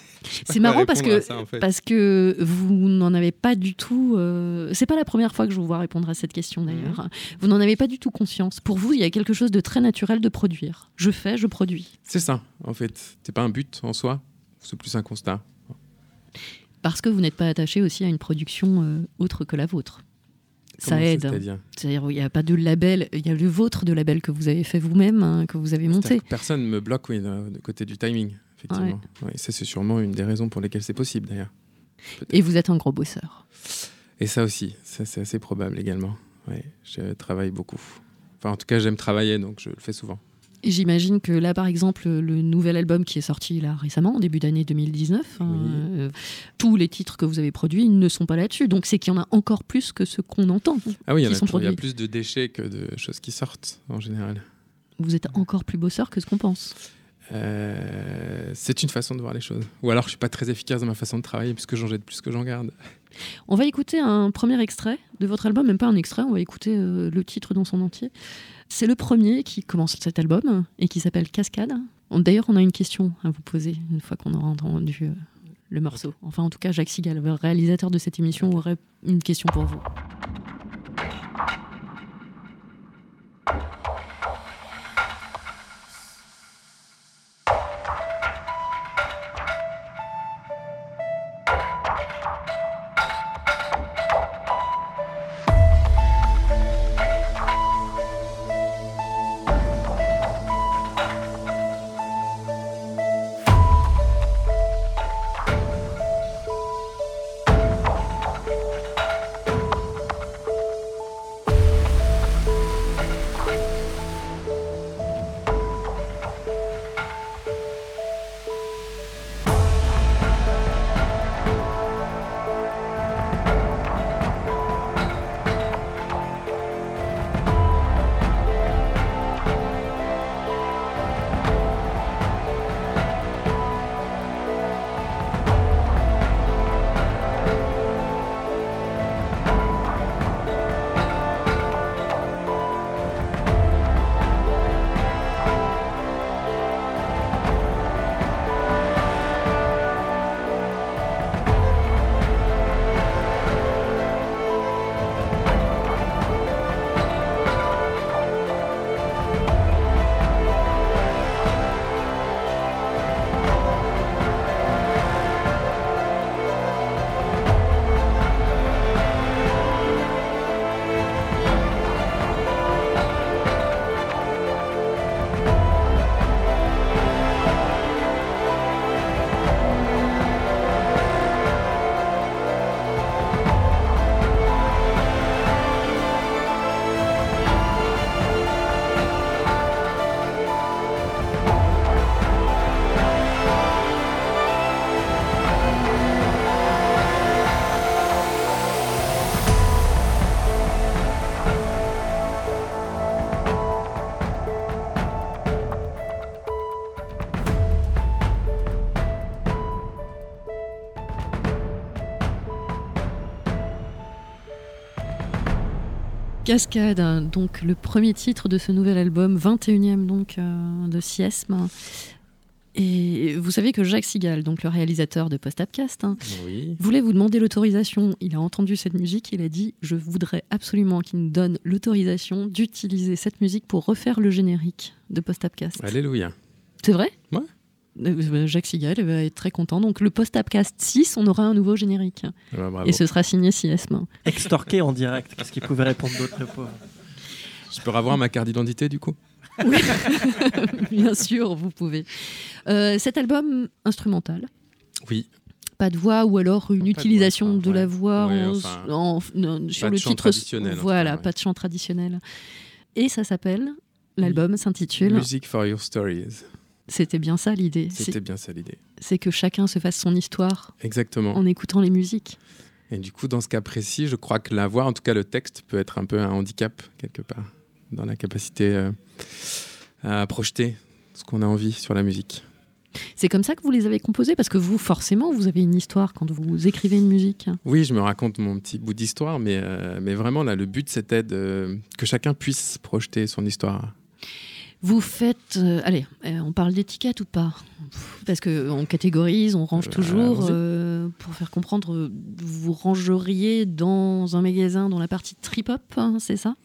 C'est marrant parce que ça, en fait. parce que vous n'en avez pas du tout. euh, C'est pas la première fois que je vous vois répondre à cette question d'ailleurs. Mhm. Vous n'en avez pas du tout conscience. Pour vous, il y a quelque chose de très naturel de produire. Je fais, je produis. C'est ça, en fait. C'est pas un but en soi, c'est plus un constat. Parce que vous n'êtes pas attaché aussi à une production euh, autre que la vôtre. Ça aide. C'est-à-dire il n'y a pas de label, il y a le vôtre de label que vous avez fait vous-même, hein, que vous avez monté. Personne me bloque oui, de de côté du timing, effectivement. Ouais, ça, c'est sûrement une des raisons pour lesquelles c'est possible, d'ailleurs. Et vous êtes un gros bosseur. Et ça aussi, ça, c'est assez probable également. Je travaille beaucoup. Enfin, en tout cas, j'aime travailler, donc je le fais souvent. J'imagine que là, par exemple, le nouvel album qui est sorti là récemment, en début d'année 2019, hein, Oui. euh, tous les titres que vous avez produits ne sont pas là-dessus. Donc c'est qu'il y en a encore plus que ce qu'on entend. Ah oui, il y, y a plus de déchets que de choses qui sortent, en général. Vous êtes encore plus bosseur que ce qu'on pense. Euh, c'est une façon de voir les choses. Ou alors, je suis pas très efficace dans ma façon de travailler, puisque j'en jette plus que j'en garde. On va écouter un premier extrait de votre album, même pas un extrait, on va écouter euh, le titre dans son entier. C'est le premier qui commence cet album et qui s'appelle Cascade. D'ailleurs, on a une question à vous poser une fois qu'on aura entendu euh, le morceau. Enfin, en tout cas, Jacques Sigal, le réalisateur de cette émission, aurait une question pour vous. Cascade, hein, donc le premier titre de ce nouvel album, 21e donc euh, de Siesme. Et vous savez que Jacques Sigal, donc le réalisateur de Post-Upcast, hein, Oui. voulait vous demander l'autorisation. Il a entendu cette musique, il a dit Je voudrais absolument qu'il nous donne l'autorisation d'utiliser cette musique pour refaire le générique de Post-Upcast. Alléluia. C'est vrai? Ouais. Euh, Jacques Sigal va être très content. Donc le Post-Upcast 6, on aura un nouveau générique. Ah. Et ce sera signé Siesme. Extorqué en direct. Qu'est-ce qu'il pouvait répondre d'autre, le pauvre Je peux revoir ma carte d'identité, du coup? Bien sûr, vous pouvez. Euh, cet album instrumental, Oui. pas de voix ou alors une Pas de utilisation de la voix Ouais, en- enfin, en- en- sur pas de le chant titre. Voilà, pas de chant traditionnel. Et ça s'appelle, l'album s'intitule, Music for Your Stories. C'était bien ça l'idée, C'était bien ça l'idée. c'est que chacun se fasse son histoire Exactement. en écoutant les musiques. Et du coup, dans ce cas précis, je crois que la voix, en tout cas le texte, peut être un peu un handicap, quelque part, dans la capacité euh, à projeter ce qu'on a envie sur la musique. C'est comme ça que vous les avez composés? Parce que vous, forcément, vous avez une histoire quand vous écrivez une musique. Oui, je me raconte mon petit bout d'histoire, mais, euh, mais vraiment, là, le but, c'était que chacun puisse projeter son histoire. Vous faites. euh, allez, euh, on parle d'étiquette ou pas? Parce qu'on catégorise, on range Euh, toujours. euh, pour faire comprendre, vous rangeriez dans un magasin dans la partie trip-hop, hein, c'est ça?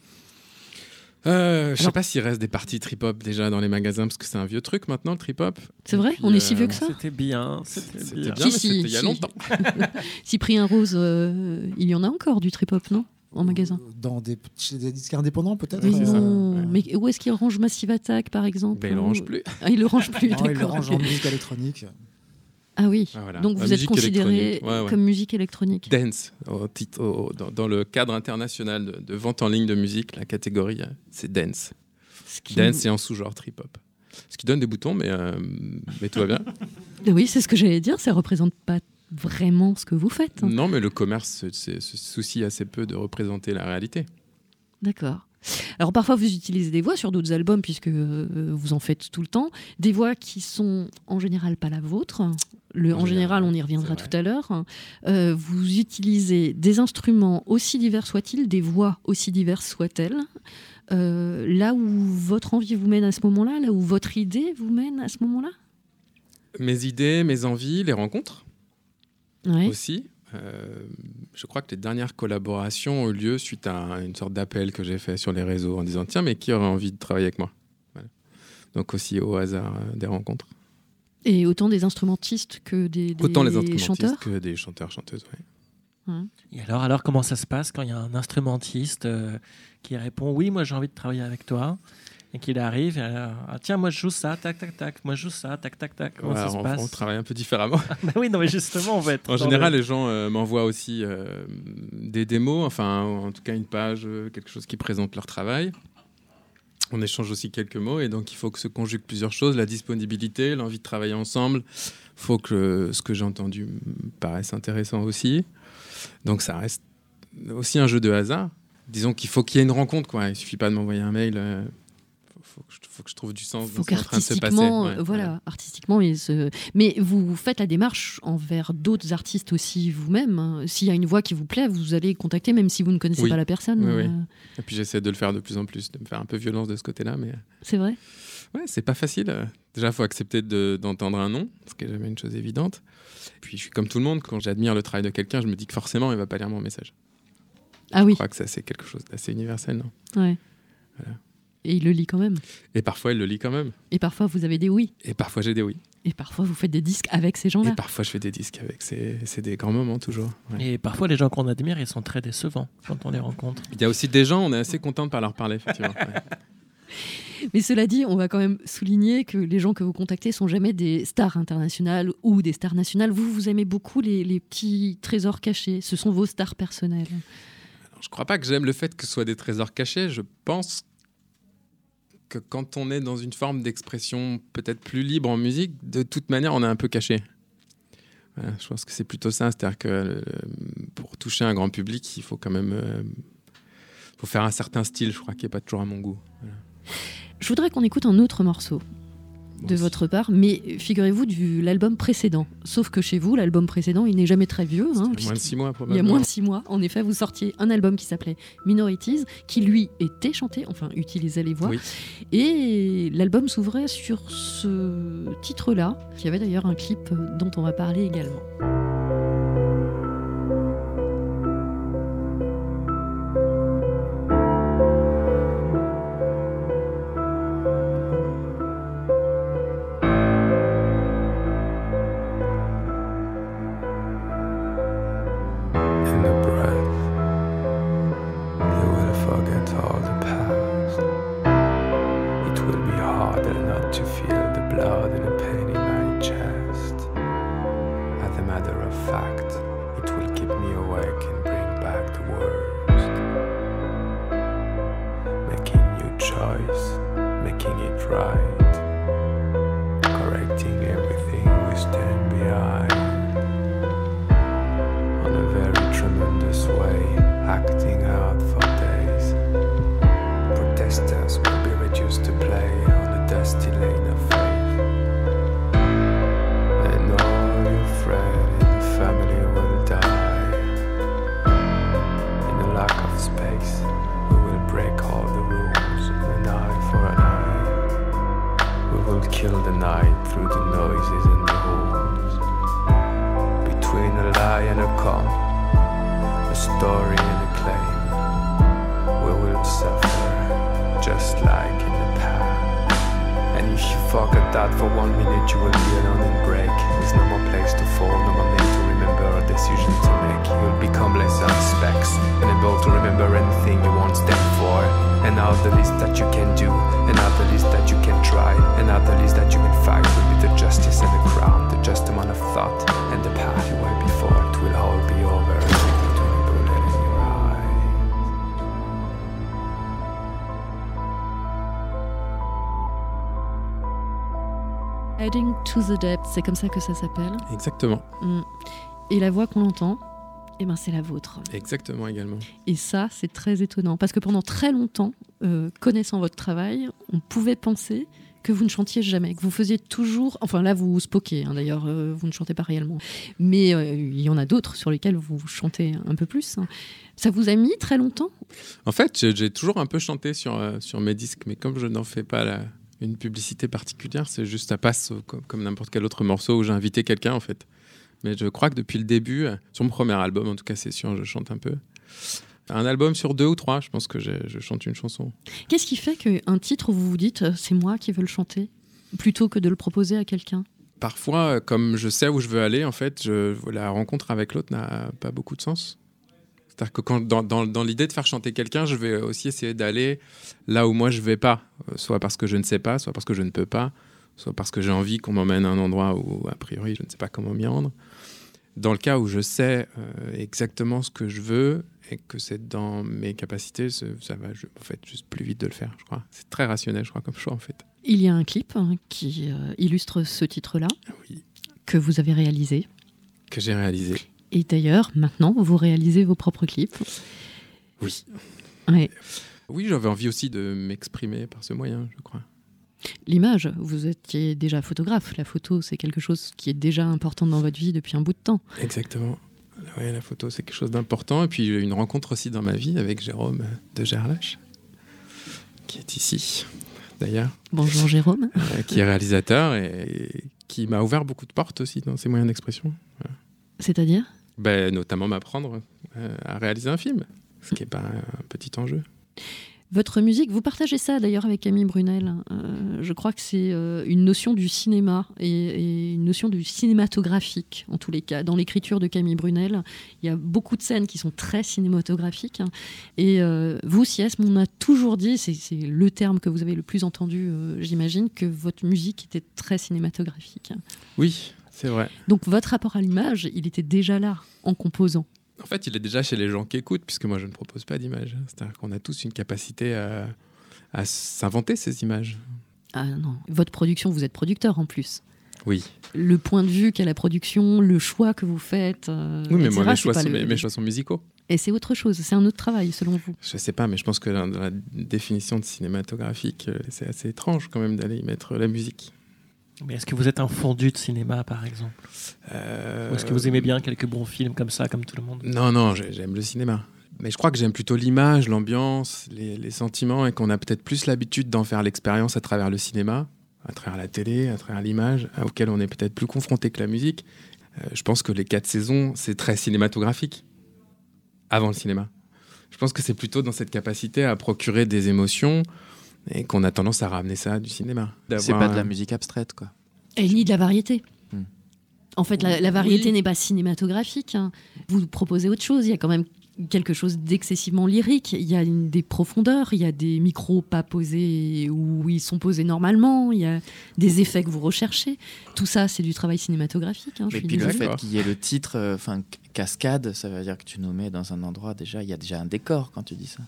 Euh, je sais pas s'il reste des parties trip-hop déjà dans les magasins, parce que c'est un vieux truc maintenant, le trip-hop. C'est vrai puis, On est si vieux que ça C'était bien. C'était bien. bien, Si, mais si, c'était il y a si. longtemps. Cyprien Rose, euh, il y en a encore du trip-hop, non? En magasin Dans des, chez des disques indépendants, peut-être Mais non, ouais. mais où est-ce qu'il range Massive Attack, par exemple Ben, il le range plus. Ah, il le range plus, Non, il le d'accord. range en musique électronique. Ah oui, Ah, voilà. donc La vous êtes considéré électronique. Ouais, ouais. comme musique électronique. Dance, au titre, au- dans, dans le cadre international de, de vente en ligne de musique, la catégorie, euh, c'est dance. Ce qui- Dance et en sous-genre trip-hop. Ce qui donne des boutons, mais, euh, mais tout va bien. Oui, c'est ce que j'allais dire, ça représente pas vraiment ce que vous faites. non, mais le commerce se, soucie assez peu de représenter la réalité. D'accord. Alors parfois vous utilisez des voix sur d'autres albums puisque euh, vous en faites tout le temps, des voix qui sont en général pas la vôtre. Le, en, En général, général, on y reviendra tout à l'heure. Euh, vous utilisez des instruments aussi divers soient-ils, des voix aussi diverses soient-elles. Euh, là où votre envie vous mène à ce moment-là, là où votre idée vous mène à ce moment-là? Mes idées, mes envies, les rencontres Ouais. aussi. Euh, je crois que les dernières collaborations ont eu lieu suite à une sorte d'appel que j'ai fait sur les réseaux en disant tiens, mais qui aurait envie de travailler avec moi? Voilà. Donc aussi au hasard euh, des rencontres. Et autant des instrumentistes que des, des Autant les instrumentistes chanteurs? que des chanteurs, chanteuses. ouais. Et alors, alors, comment ça se passe quand il y a un instrumentiste euh, qui répond Oui, moi j'ai envie de travailler avec toi? Et qu'il arrive et alors, Ah, tiens, moi je joue ça, tac, tac, tac, moi je joue ça, tac, tac, tac. Comment Ouais, ça se on, passe on travaille un peu différemment. Bah oui, non, mais justement, on va être. En général, le- les gens euh, m'envoient aussi euh, des démos, enfin, en tout cas une page, euh, quelque chose qui présente leur travail. On échange aussi quelques mots et donc il faut que se conjuguent plusieurs choses la disponibilité, l'envie de travailler ensemble. Il faut que ce que j'ai entendu me paraisse intéressant aussi. Donc ça reste aussi un jeu de hasard. Disons qu'il faut qu'il y ait une rencontre, quoi. Il suffit pas de m'envoyer un mail. euh, faut, faut que je, je trouve du sens faut dans ce qui est en train de se passer. Ouais, euh, voilà, artistiquement, mais, ce- mais vous faites la démarche envers d'autres artistes aussi vous-même. hein. S'il y a une voix qui vous plaît, vous allez contacter même si vous ne connaissez Oui. pas la personne. Oui, oui. euh, Et puis j'essaie de le faire de plus en plus, de me faire un peu violence de ce côté-là, mais C'est vrai. Ouais, c'est pas facile. euh. Déjà, il faut accepter de- d'entendre un nom, ce qui est jamais une chose évidente. Puis, je suis comme tout le monde, quand j'admire le travail de quelqu'un, je me dis que forcément, il va pas lire mon message. Ah oui. Je crois que ça, c'est quelque chose d'assez universel, non? Ouais. Voilà. Et il le lit quand même. Et parfois, il le lit quand même. Et parfois, vous avez des oui. Et parfois, j'ai des oui. Et parfois, vous faites des disques avec ces gens-là. Et parfois, je fais des disques avec. C'est c'est des grands moments, toujours. Ouais. Et parfois, les gens qu'on admire, ils sont très décevants quand on les rencontre. Il y a aussi des gens, on est assez content de pas leur parler, effectivement. Ouais. Mais cela dit, on va quand même souligner que les gens que vous contactez sont jamais des stars internationales ou des stars nationales. Vous, vous aimez beaucoup les, les petits trésors cachés. Ce sont vos stars personnelles. Alors, je crois pas que j'aime le fait que ce soit des trésors cachés. Je pense que quand on est dans une forme d'expression peut-être plus libre en musique, de toute manière, on est un peu caché. Je pense que c'est plutôt ça. C'est-à-dire que euh, pour toucher un grand public, il faut quand même euh, faire un certain style, je crois, qui n'est pas toujours à mon goût. Je voudrais qu'on écoute un autre morceau de votre part, mais figurez-vous de l'album précédent. Sauf que chez vous, l'album précédent, il n'est jamais très vieux. hein, Il y a moins de six mois, Il y a probablement. moins de six mois, en effet, vous sortiez un album qui s'appelait Minorities, qui lui était chanté, enfin utilisait les voix. Oui. Et l'album s'ouvrait sur ce titre-là, qui avait d'ailleurs un clip dont on va parler également. C'est comme ça que ça s'appelle. Exactement, Mm. Et la voix qu'on entend, eh ben, c'est la vôtre. exactement également. Et ça, c'est très étonnant. Parce que pendant très longtemps, euh, connaissant votre travail, on pouvait penser que vous ne chantiez jamais, que vous faisiez toujours... Enfin là, vous spoquez, hein, d'ailleurs, euh, vous ne chantez pas réellement. Mais euh, il y en a d'autres sur lesquels vous chantez un peu plus. hein. Ça vous a mis très longtemps? En fait, j'ai- toujours un peu chanté sur, sur mes disques, mais comme je n'en fais pas la- une publicité particulière, c'est juste ça passe comme, comme n'importe quel autre morceau où j'ai invité quelqu'un en fait. Mais je crois que depuis le début, sur mon premier album en tout cas, c'est sûr, je chante un peu. Un album sur deux ou trois, je pense que je chante une chanson. Qu'est-ce qui fait qu'un titre, vous vous dites, euh, c'est moi qui veux le chanter, plutôt que de le proposer à quelqu'un? Parfois, comme je sais où je veux aller, en fait, je, la rencontre avec l'autre n'a pas beaucoup de sens. C'est-à-dire que quand, dans, dans- dans l'idée de faire chanter quelqu'un, je vais aussi essayer d'aller là où moi je vais pas, Euh, soit parce que je ne sais pas, soit parce que je ne peux pas, soit parce que j'ai envie qu'on m'emmène à un endroit où a priori je ne sais pas comment m'y rendre. Dans le cas où je sais euh, exactement ce que je veux et que c'est dans mes capacités, ça va je- en fait juste plus vite de le faire, je crois. C'est très rationnel, je crois, comme choix en fait. Il y a un clip hein, qui euh, illustre ce titre-là, Oui. que vous avez réalisé. Que j'ai réalisé. Et d'ailleurs, maintenant, vous réalisez vos propres clips. Oui. Ouais. Oui, j'avais envie aussi de m'exprimer par ce moyen, je crois. L'image, vous étiez déjà photographe. La photo, c'est quelque chose qui est déjà important dans votre vie depuis un bout de temps. Exactement. Ouais, la photo, c'est quelque chose d'important. Et puis, j'ai eu une rencontre aussi dans ma vie avec Jérôme de Gerlache, qui est ici, d'ailleurs, Bonjour Jérôme. euh, qui est réalisateur et qui m'a ouvert beaucoup de portes aussi dans ses moyens d'expression. C'est-à-dire? Ben, notamment m'apprendre euh, à réaliser un film, ce qui n'est pas un petit enjeu. Votre musique, vous partagez ça d'ailleurs avec Camille Brunel. Euh, je crois que c'est euh, une notion du cinéma et, et une notion du cinématographique en tous les cas. Dans l'écriture de Camille Brunel, il y a beaucoup de scènes qui sont très cinématographiques. Et euh, vous, Sies, on a toujours dit, c'est le terme que vous avez le plus entendu, j'imagine, que votre musique était très cinématographique. Oui, c'est vrai. Donc votre rapport à l'image, il était déjà là en composant. En fait, il est déjà chez les gens qui écoutent, puisque moi, je ne propose pas d'image. C'est-à-dire qu'on a tous une capacité à, à s'inventer ces images. Ah non, votre production, vous êtes producteur en plus. Oui. le point de vue qu'a la production, le choix que vous faites. euh, Oui, mais etc., moi, mes choix, sont, le- mes, mes choix sont musicaux. Et c'est autre chose, c'est un autre travail selon vous. Je sais pas, mais je pense que dans la définition de cinématographique, euh, c'est assez étrange quand même d'aller y mettre la musique. Mais est-ce que vous êtes un fondu de cinéma, par exemple? Ou est-ce que vous aimez bien quelques bons films comme ça, comme tout le monde? Non, non, j'ai- j'aime le cinéma. Mais je crois que j'aime plutôt l'image, l'ambiance, les, sentiments, et qu'on a peut-être plus l'habitude d'en faire l'expérience à travers le cinéma, à travers la télé, à travers l'image, auquel on est peut-être plus confronté que la musique. Euh, je pense que les quatre saisons, c'est très cinématographique, avant le cinéma. Je pense que c'est plutôt dans cette capacité à procurer des émotions, et qu'on a tendance à ramener ça du cinéma. C'est pas de la musique abstraite, quoi. Et ni de la variété. Hmm. En fait, la, la variété Oui. n'est pas cinématographique. hein. Vous proposez autre chose. Il y a quand même quelque chose d'excessivement lyrique. Il y a une- des profondeurs. Il y a des micros pas posés où ils sont posés normalement. Il y a des effets que vous recherchez. Tout ça, c'est du travail cinématographique. hein, je Et suis puis le fait qu'il y ait le titre, euh, enfin cascade, ça veut dire que tu nous mets dans un endroit déjà, il y a déjà un décor quand tu dis ça.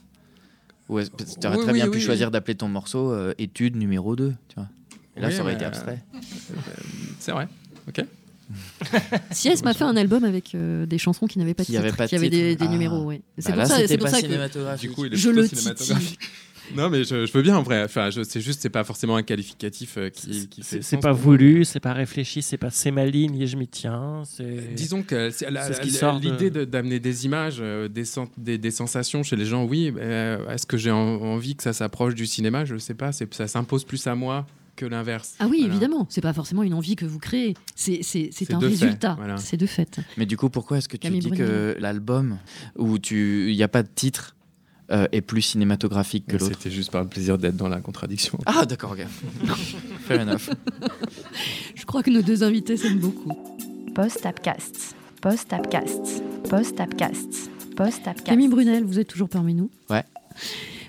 Tu aurais Oui, très oui, bien oui, pu oui. choisir d'appeler ton morceau euh, étude numéro 2, tu vois. Et là, Oui, ça aurait été euh, abstrait. C'est vrai. Ok. Sies m'a fait un album avec euh, des chansons qui n'avaient pas de Qui titre, avaient pas de qui avaient des, Ah. numéros. Ouais. C'est Bah pour là, ça, pour ça que cinématographique. Du coup, il est je le cinématographique. Non, mais je, je veux bien en vrai. Enfin, c'est juste, c'est pas forcément un qualificatif euh, qui, qui fait C'est pas voulu, c'est pas réfléchi, c'est pas c'est ma ligne et je m'y tiens. c'est- Disons que c'est la- C'est ce qui la- sort de- l'idée de- d'amener des images, euh, des, sen- des, des sensations chez les gens, oui. euh, Est-ce que j'ai en- envie que ça s'approche du cinéma? Je sais pas. c'est- Ça s'impose plus à moi que l'inverse. Ah oui, Voilà. évidemment, c'est pas forcément une envie que vous créez, c'est c'est- c'est C'est un résultat, voilà. c'est de fait. Mais du coup, pourquoi est-ce que tu Camille dis que l'album où tu il n'y a pas de titre euh, est plus cinématographique que l'autre C'était juste par le plaisir d'être dans la contradiction. Ah d'accord, ok. Fair enough. Je crois que nos deux invités s'aiment beaucoup. Post-Tapcast. Post-Tapcast. Post-Tapcast. Post-Tapcast. Camille Brunel, vous êtes toujours parmi nous Ouais.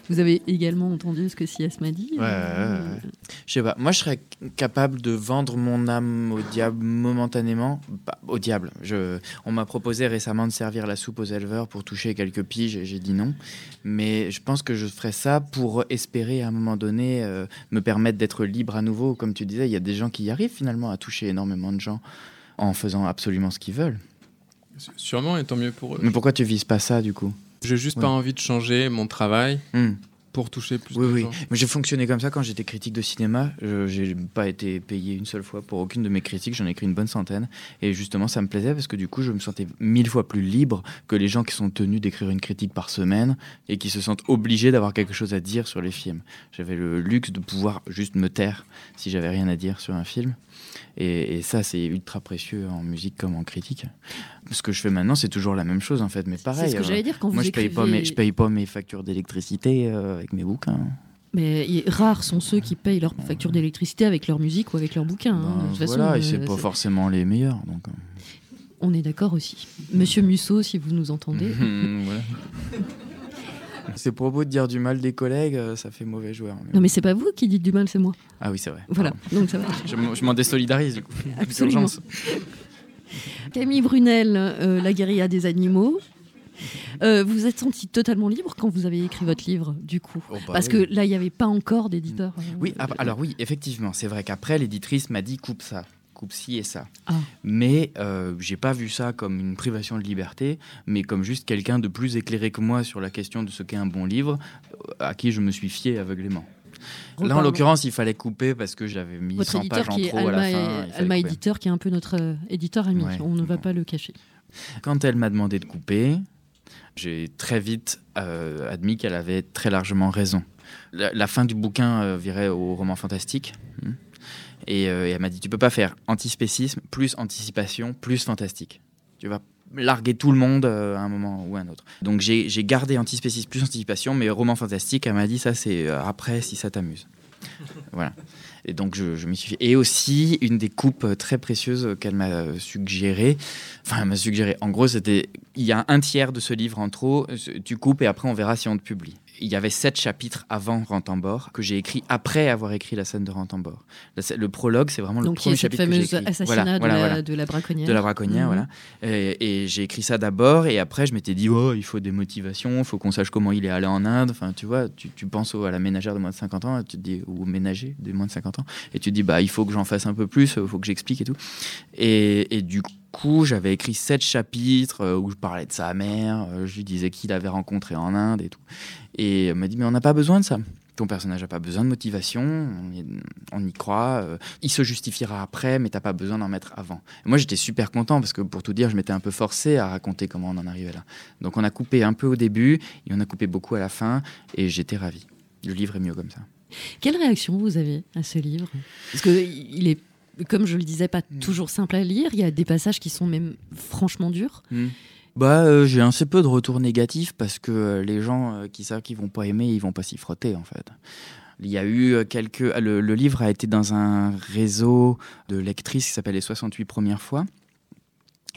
Vous avez également entendu ce que Sias m'a dit Ouais, ouais, ouais, ouais. Je sais pas, moi je serais capable de vendre mon âme au diable momentanément. Bah, au diable. Je, on m'a proposé récemment de servir la soupe aux éleveurs pour toucher quelques piges et j'ai dit non. Mais je pense que je ferais ça pour espérer à un moment donné euh, me permettre d'être libre à nouveau. Comme tu disais, il y a des gens qui y arrivent finalement à toucher énormément de gens en faisant absolument ce qu'ils veulent. Sûrement, et tant mieux pour eux. Mais pourquoi tu vises pas ça du coup? J'ai juste Ouais. pas envie de changer mon travail Hmm. pour toucher plus Oui, de oui. gens. Mais j'ai fonctionné comme ça quand j'étais critique de cinéma. Je j'ai pas été payé une seule fois pour aucune de mes critiques. J'en ai écrit une bonne centaine. Et justement, ça me plaisait parce que du coup, je me sentais mille fois plus libre que les gens qui sont tenus d'écrire une critique par semaine et qui se sentent obligés d'avoir quelque chose à dire sur les films. J'avais le luxe de pouvoir juste me taire si j'avais rien à dire sur un film. Et, et ça, c'est ultra précieux en musique comme en critique. Ce que je fais maintenant, c'est toujours la même chose en fait, mais pareil. C'est ce que euh, j'allais dire quand moi, vous je paye pas écrivez- mes, je paye pas mes factures d'électricité euh, avec mes bouquins. Mais y- rares sont ceux qui payent leur facture d'électricité avec leur musique ou avec leur bouquin. hein. Ben, De toute façon, voilà, et euh, c'est pas c'est- forcément les meilleurs. Donc, euh. on est d'accord aussi. Monsieur Musso, si vous nous entendez. Voilà. Ces propos de dire du mal des collègues, euh, ça fait mauvais joueur. mais Non mais c'est pas vous qui dites du mal, c'est moi. Ah oui, c'est vrai. Voilà, Pardon. donc ça va. Je, m'en- désolidarise du coup. Absolument. Camille Brunel, euh, La guérilla des animaux. Euh, vous êtes senti totalement libre quand vous avez écrit votre livre, du coup Oh, bah Parce oui. que là, il n'y avait pas encore d'éditeur. Oui, ah, alors oui, effectivement, c'est vrai qu'après, l'éditrice m'a dit coupe ça, coupe ci et ça. Ah. Mais euh, j'ai pas vu ça comme une privation de liberté, mais comme juste quelqu'un de plus éclairé que moi sur la question de ce qu'est un bon livre, euh, à qui je me suis fié aveuglément. Là, en l'occurrence, il fallait couper parce que j'avais mis Votre 100 éditeur pages en trop à la fin. et- il fallait Alma couper. Éditeur, qui est un peu notre euh, éditeur ami. Ouais, On ne va bon. pas le cacher. Quand elle m'a demandé de couper, j'ai très vite euh, admis qu'elle avait très largement raison. La, la fin du bouquin euh, virait au roman fantastique. hmm. Et, euh, et elle m'a dit, tu peux pas faire antispécisme plus anticipation plus fantastique. Tu vas larguer tout le monde euh, à un moment ou à un autre. Donc j'ai gardé antispécisme plus anticipation, mais roman fantastique, elle m'a dit, ça c'est euh, après si ça t'amuse. voilà. Et donc je, je m'y suis fait. Et aussi une des coupes très précieuses qu'elle m'a euh, suggéré. Enfin, elle m'a suggéré. En gros, c'était il y a un tiers de ce livre en trop. Tu coupes et après on verra si on te publie. Il y avait sept chapitres avant Rentambord que j'ai écrit après avoir écrit la scène de Rentambord. Scè- Le prologue, c'est vraiment le Donc, premier chapitre que j'ai écrit. assassinat Voilà, de, voilà, la, voilà de la braconnière. de la braconnière, Mhm. voilà. Et, et j'ai écrit ça d'abord, et après je m'étais dit, oh, il faut des motivations, il faut qu'on sache comment il est allé en Inde. Enfin, tu vois, tu, tu penses au- à la ménagère de moins de 50 ans, et tu te dis, ou au ménager de moins de 50 ans, et tu te dis, bah, il faut que j'en fasse un peu plus, il faut que j'explique et tout. Et, et du coup, j'avais écrit sept chapitres euh, où je parlais de sa mère, euh, je lui disais qui l'avait rencontré en Inde et tout. Et elle m'a dit, mais on n'a pas besoin de ça. Ton personnage n'a pas besoin de motivation, on y, croit. euh, il se justifiera après, mais t'as pas besoin d'en mettre avant. Moi, j'étais super content parce que pour tout dire, je m'étais un peu forcé à raconter comment on en arrivait là. Donc, on a coupé un peu au début et on a coupé beaucoup à la fin, et j'étais ravi. Le livre est mieux comme ça. Quelle réaction vous avez à ce livre? Parce que il est, comme je le disais, pas Hmm. toujours simple à lire. Il y a des passages qui sont même franchement durs. Bah, euh, j'ai assez peu de retours négatifs parce que euh, les gens euh, qui savent qu'ils vont pas aimer, ils vont pas s'y frotter en fait. Il y a eu quelques. ah, Le, le livre a été dans un réseau de lectrices qui s'appelle Les 68 premières fois.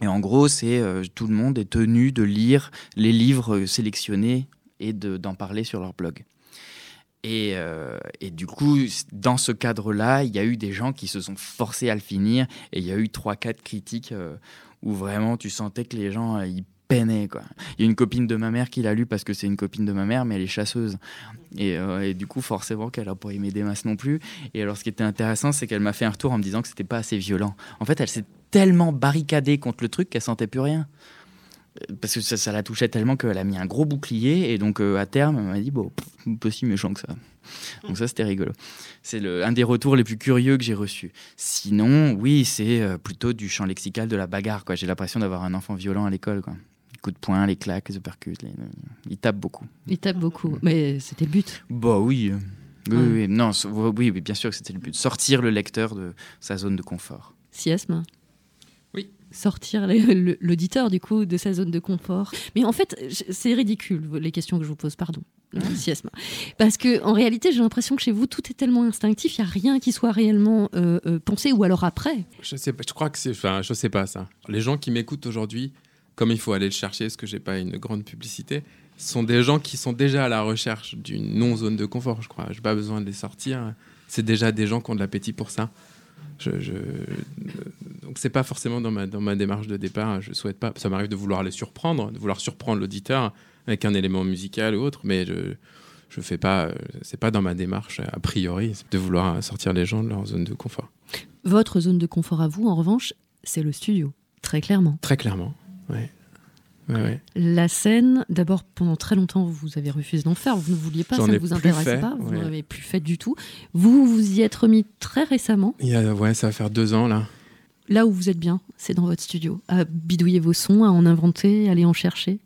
Et en gros, c'est euh, tout le monde est tenu de lire les livres sélectionnés et de- d'en parler sur leur blog. Et, euh, et du coup, dans ce cadre-là, il y a eu des gens qui se sont forcés à le finir. Et il y a eu trois, quatre critiques euh, où vraiment tu sentais que les gens euh, ils peinaient. Quoi. Il y a une copine de ma mère qui l'a lu parce que c'est une copine de ma mère, mais elle est chasseuse. Et, et du coup, forcément, qu'elle a pas aimé des masses non plus. Et alors, ce qui était intéressant, c'est qu'elle m'a fait un retour en me disant que c'était pas assez violent. En fait, elle s'est tellement barricadée contre le truc qu'elle sentait plus rien. Parce que ça, ça la touchait tellement qu'elle a mis un gros bouclier et donc euh, à terme elle m'a dit bon pff, pas si méchant que ça. Donc ça c'était rigolo. C'est un des retours les plus curieux que j'ai reçus. Sinon oui c'est euh, plutôt du champ lexical de la bagarre quoi. J'ai l'impression d'avoir un enfant violent à l'école quoi. Coups de poing, les claques, les uppercuts, les- il tape beaucoup. Il tape beaucoup. Mais c'était le but. Bah oui. Oui, Ouais. oui, non, oui, oui, bien sûr que c'était le but, sortir le lecteur de sa zone de confort. Siesme Oui. Sortir l'auditeur, du coup, de sa zone de confort. Mais en fait, c'est ridicule, les questions que je vous pose, pardon. hein. Parce que, en réalité, j'ai l'impression que chez vous, tout est tellement instinctif, il n'y a rien qui soit réellement euh, euh, pensé, ou alors après. Je sais pas, je crois que c'est, enfin, je sais pas ça. Les gens qui m'écoutent aujourd'hui, comme il faut aller le chercher, parce que j'ai pas une grande publicité, sont des gens qui sont déjà à la recherche d'une non-zone de confort, je crois. J'ai pas besoin de les sortir. C'est déjà des gens qui ont de l'appétit pour ça. Je, je... Donc c'est pas forcément dans ma, dans ma démarche de départ. Je souhaite pas. Ça m'arrive de vouloir les surprendre, de vouloir surprendre l'auditeur avec un élément musical ou autre, mais je je fais pas. C'est pas dans ma démarche a priori de vouloir sortir les gens de leur zone de confort. Votre zone de confort à vous, en revanche, c'est le studio, très clairement. Très clairement. Ouais. Ouais, ouais. La scène, d'abord, pendant très longtemps, vous avez refusé d'en faire. Vous ne vouliez pas, ça ne vous intéressait fait, pas, vous ouais. n'en avez plus fait du tout. Vous vous y êtes remis très récemment. Il y a, ouais, ça va faire deux ans là. Là où vous êtes bien, c'est dans votre studio, à bidouiller vos sons, à en inventer, à aller en chercher.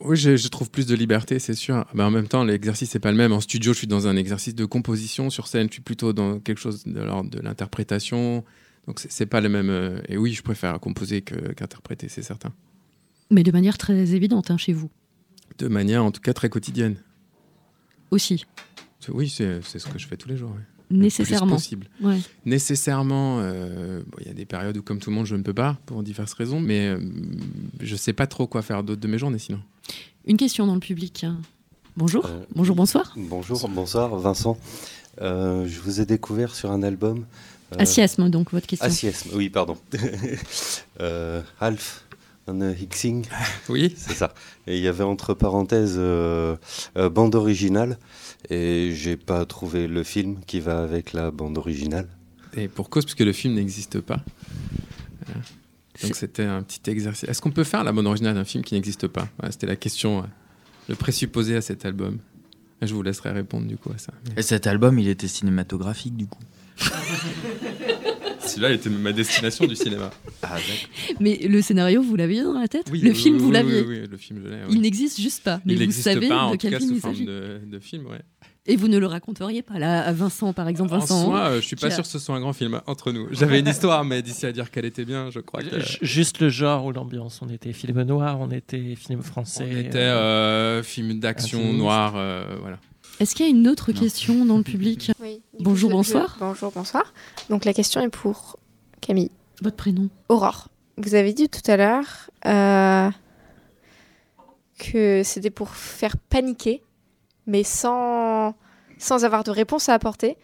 Oui, je, je trouve plus de liberté, c'est sûr. Mais en même temps, l'exercice n'est pas le même. En studio, je suis dans un exercice de composition. Sur scène, je suis plutôt dans quelque chose de l'ordre de l'interprétation. Donc, c'est pas le même. euh, Et oui, je préfère composer qu'interpréter, c'est certain. Mais de manière très évidente hein, chez vous De manière, en tout cas, très quotidienne. aussi, Oui, c'est ce que je fais tous les jours. ouais. Le plus nécessairement. possible. Ouais. Nécessairement, euh, bon, il y a des périodes où, comme tout le monde, je ne peux pas, pour diverses raisons. Mais euh, je sais pas trop quoi faire d'autre de mes journées sinon. Une question dans le public. Bonjour, Euh, bonjour, bonsoir. Bonjour, bonsoir, Vincent. Euh, je vous ai découvert sur un album. euh, Asiasme, donc, votre question. Asiasme, oui, pardon. euh, On a Hixing. Oui. C'est ça. Et il y avait entre parenthèses euh, euh, bande originale. Et j'ai pas trouvé le film qui va avec la bande originale. Et pour cause, puisque le film n'existe pas. Voilà. Donc c'était un petit exercice. Est-ce qu'on peut faire la bande originale d'un film qui n'existe pas? Voilà, C'était la question, euh, le présupposé à cet album. Je vous laisserai répondre du coup à ça. Et cet album, il était cinématographique du coup. Celui-là était ma destination du cinéma. Ah. Mais le scénario, vous l'aviez dans la tête? Oui, Le oui, film, oui, vous l'aviez? Oui, oui, le film, je l'ai. Il n'existe juste pas. Mais Il vous n'existe savez pas, en de quel cas, film il s'agit. de, de film, ouais. Et vous ne le raconteriez pas là à Vincent, par exemple, Vincent. En soi, euh, je suis pas a- sûr que ce soit un grand film hein, entre nous. J'avais une histoire, mais d'ici à dire qu'elle était bien, je crois que. Juste le genre ou l'ambiance. On était film noir, on était film français. On était euh, film d'action noir, euh, voilà. Est-ce qu'il y a une autre Non. question dans le public Oui. Bonjour, je- je- bonsoir. bonjour, bonsoir. Donc la question est pour Camille. Votre prénom Aurore. Vous avez dit tout à l'heure euh, que c'était pour faire paniquer, mais sans, sans avoir de réponse à apporter.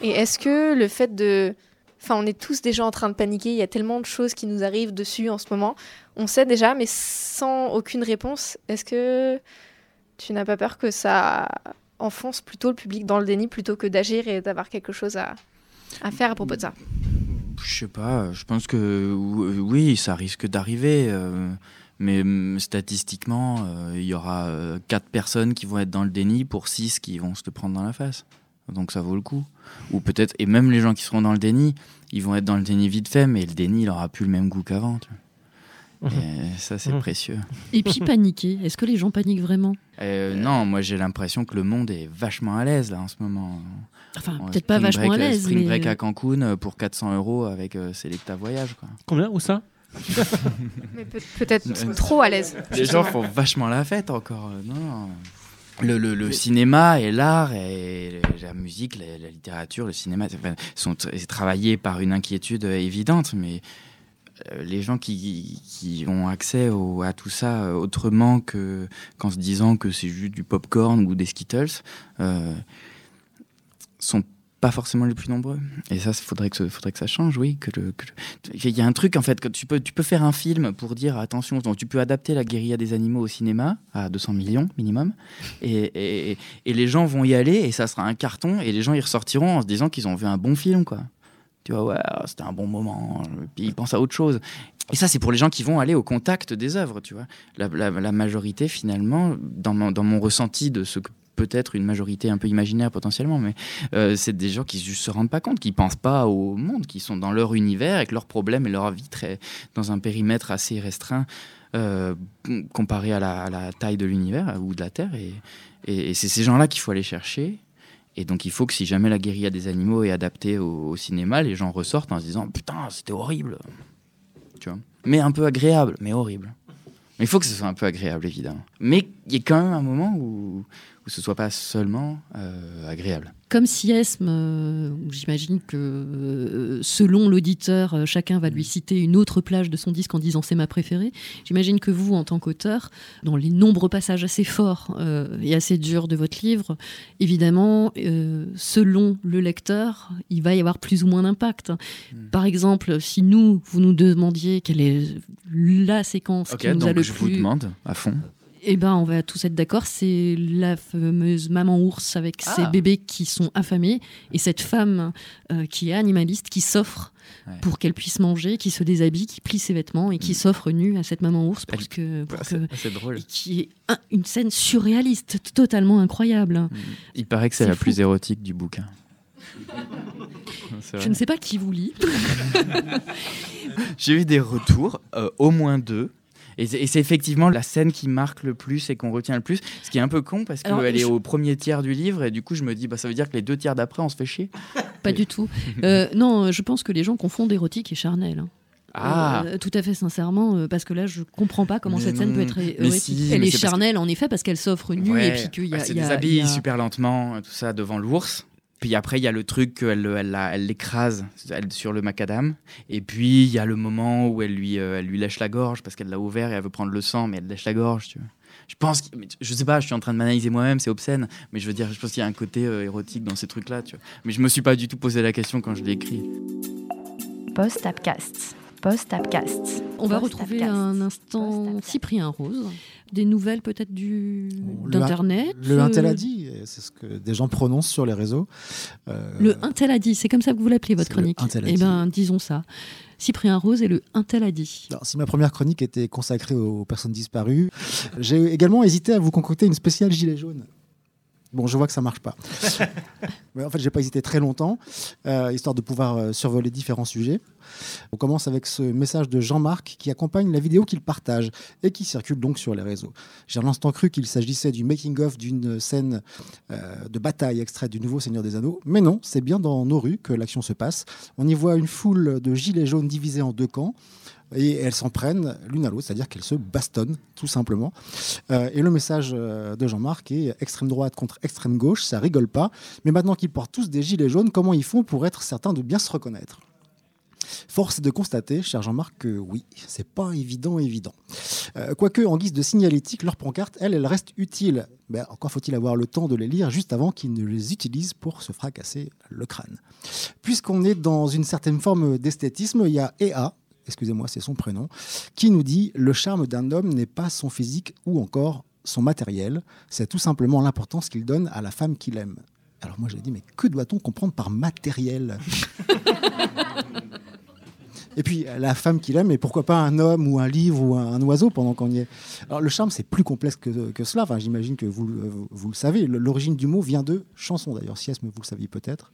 Et est-ce que le fait de... Enfin, on est tous déjà en train de paniquer, il y a tellement de choses qui nous arrivent dessus en ce moment. On sait déjà, mais sans aucune réponse. Est-ce que tu n'as pas peur que ça enfonce plutôt le public dans le déni plutôt que d'agir et d'avoir quelque chose à, faire à propos de ça Je sais pas, je pense que ou- oui, ça risque d'arriver. euh, mais hum, statistiquement, euh, il y aura euh, quatre personnes qui vont être dans le déni pour six qui vont se le prendre dans la face. Donc ça vaut le coup. Ou peut-être, et même les gens qui seront dans le déni, ils vont être dans le déni vite fait, mais le déni, il aura plus le même goût qu'avant. Et ça, c'est Mhm. précieux. Et puis paniquer. Est-ce que les gens paniquent vraiment? Euh, non, moi j'ai l'impression que le monde est vachement à l'aise là en ce moment. Enfin, peut-être pas vachement break, à euh, l'aise. Spring mais... break à Cancun euh, pour 400 euros avec euh, Selecta Voyage. Quoi. Combien Où ça? Mais peut- peut-être Euh, trop à l'aise. Les gens font vachement la fête encore. Non, non. Le, le- le cinéma et l'art et la musique, la, la littérature, le cinéma sont tra- travaillés par une inquiétude évidente, mais les gens qui, qui ont accès à tout ça euh, autrement que qu'en se disant que c'est juste du popcorn ou des Skittles euh, sont pas forcément les plus nombreux. Et ça, faudrait que, faudrait que ça change, oui. Il y a un truc, en fait, que tu peux, faire un film pour dire, attention, donc tu peux adapter la guérilla des animaux au cinéma à 200 millions minimum, et, et les gens vont y aller, et ça sera un carton, et les gens y ressortiront en se disant qu'ils ont vu un bon film, quoi. Tu vois, ouais, ah, c'était un bon moment, puis ils pensent à autre chose. Et ça, c'est pour les gens qui vont aller au contact des œuvres, tu vois. La, majorité, finalement, dans mon, dans mon ressenti de ce que peut être une majorité un peu imaginaire potentiellement, mais euh, c'est des gens qui juste se rendent pas compte, qui pensent pas au monde, qui sont dans leur univers avec leurs problèmes et leur vie très dans un périmètre assez restreint euh, comparé à la, taille de l'univers ou de la Terre. Et c'est ces gens-là qu'il faut aller chercher. Et donc il faut que si jamais la guérilla des animaux est adaptée au, cinéma, les gens ressortent en se disant putain c'était horrible, tu vois. Mais un peu agréable, mais horrible. Il faut que ce soit un peu agréable évidemment. Mais il y a quand même un moment où où ce soit pas seulement euh, agréable. Comme Siesme, euh, j'imagine que euh, selon l'auditeur, euh, chacun va lui citer une autre plage de son disque en disant c'est ma préférée. J'imagine que vous, en tant qu'auteur, dans les nombreux passages assez forts et assez durs de votre livre, évidemment, selon le lecteur, il va y avoir plus ou moins d'impact. Par exemple, si nous, vous nous demandiez quelle est la séquence Ok, qui nous a donc le je plus vous demande à fond. Eh ben, on va tous être d'accord, c'est la fameuse maman ours avec ses Ah. bébés qui sont affamés et cette femme euh, qui est animaliste qui s'offre Ouais. pour qu'elle puisse manger, qui se déshabille, qui plie ses vêtements et qui s'offre nue à cette maman ours pour Elle- que, pour Ah, c'est que- c'est drôle. et qui est un- une scène surréaliste, totalement incroyable. Il paraît que c'est C'est la fou. plus érotique du bouquin. Je ne sais pas qui vous lit. J'ai eu des retours, euh, au moins deux. Et c'est effectivement la scène qui marque le plus et qu'on retient le plus. Ce qui est un peu con parce qu'elle est au premier tiers du livre et du coup je me dis bah ça veut dire que les deux tiers d'après on se fait chier. Pas du tout. Euh, non, je pense que les gens confondent érotique et charnel. hein. Ah. Euh, tout à fait sincèrement, euh, parce que là, je comprends pas comment Mais cette scène peut être Mais érotique. si, Elle mais est charnelle, en effet, parce qu'elle s'offre nue Ouais, et puis qu'il y a. elle se déshabille super lentement, euh, tout ça devant l'ours. Puis après, il y a le truc qu'elle elle, la- elle l'écrase sur le macadam. Et puis, il y a le moment où elle lui, euh, elle lui lèche la gorge parce qu'elle l'a ouvert et elle veut prendre le sang, mais elle lèche la gorge. Tu vois. Je pense, que- je sais pas, je suis en train de m'analyser moi-même, c'est obscène, mais je veux dire, je pense qu'il y a un côté euh, érotique dans ces trucs-là. Tu vois. Mais je me suis pas du tout posé la question quand je l'ai écrit. Post-Tapcast. Post-Tapcast. On va retrouver un instant Cyprien Rose. Des nouvelles peut-être du d'internet. Le euh, Intel a dit, c'est ce que des gens prononcent sur les réseaux. Euh, Le Intel a dit, c'est comme ça que vous l'appelez votre chronique. Intel a Eh ben, disons ça. Cyprien Rose et le Intel a dit. Alors, si ma première chronique était consacrée aux personnes disparues, j'ai également hésité à vous concocter une spéciale gilet jaune. Bon, je vois que ça marche pas. Mais en fait, j'ai pas hésité très longtemps, euh, histoire de pouvoir euh, survoler différents sujets. On commence avec ce message de Jean-Marc qui accompagne la vidéo qu'il partage et qui circule donc sur les réseaux. J'ai un instant cru qu'il s'agissait du making-of d'une scène euh, de bataille extraite du nouveau Seigneur des Anneaux, mais non, c'est bien dans nos rues que l'action se passe. On y voit une foule de gilets jaunes divisés en deux camps et elles s'en prennent l'une à l'autre, c'est-à-dire qu'elles se bastonnent tout simplement. Euh, et le message euh, de Jean-Marc est extrême droite contre extrême gauche, ça rigole pas. Mais maintenant qu'ils portent tous des gilets jaunes, comment ils font pour être certains de bien se reconnaître? Force est de constater, cher Jean-Marc, que oui, c'est pas évident, évident. Euh, quoique, en guise de signalétique, leur pancarte, elle, elle reste utile. Ben, encore faut-il avoir le temps de les lire juste avant qu'ils ne les utilisent pour se fracasser le crâne. Puisqu'on est dans une certaine forme d'esthétisme, il y a EA, excusez-moi, c'est son prénom, qui nous dit le charme d'un homme n'est pas son physique ou encore son matériel, c'est tout simplement l'importance qu'il donne à la femme qu'il aime. Alors moi j'ai dit mais que doit-on comprendre par matériel? Et puis la femme qu'il aime, et pourquoi pas un homme ou un livre ou un, oiseau pendant qu'on y est? Alors le charme c'est plus complexe que, que cela, enfin, j'imagine que vous, euh, vous le savez. L'origine du mot vient de chanson d'ailleurs, Siesme, vous le saviez peut-être.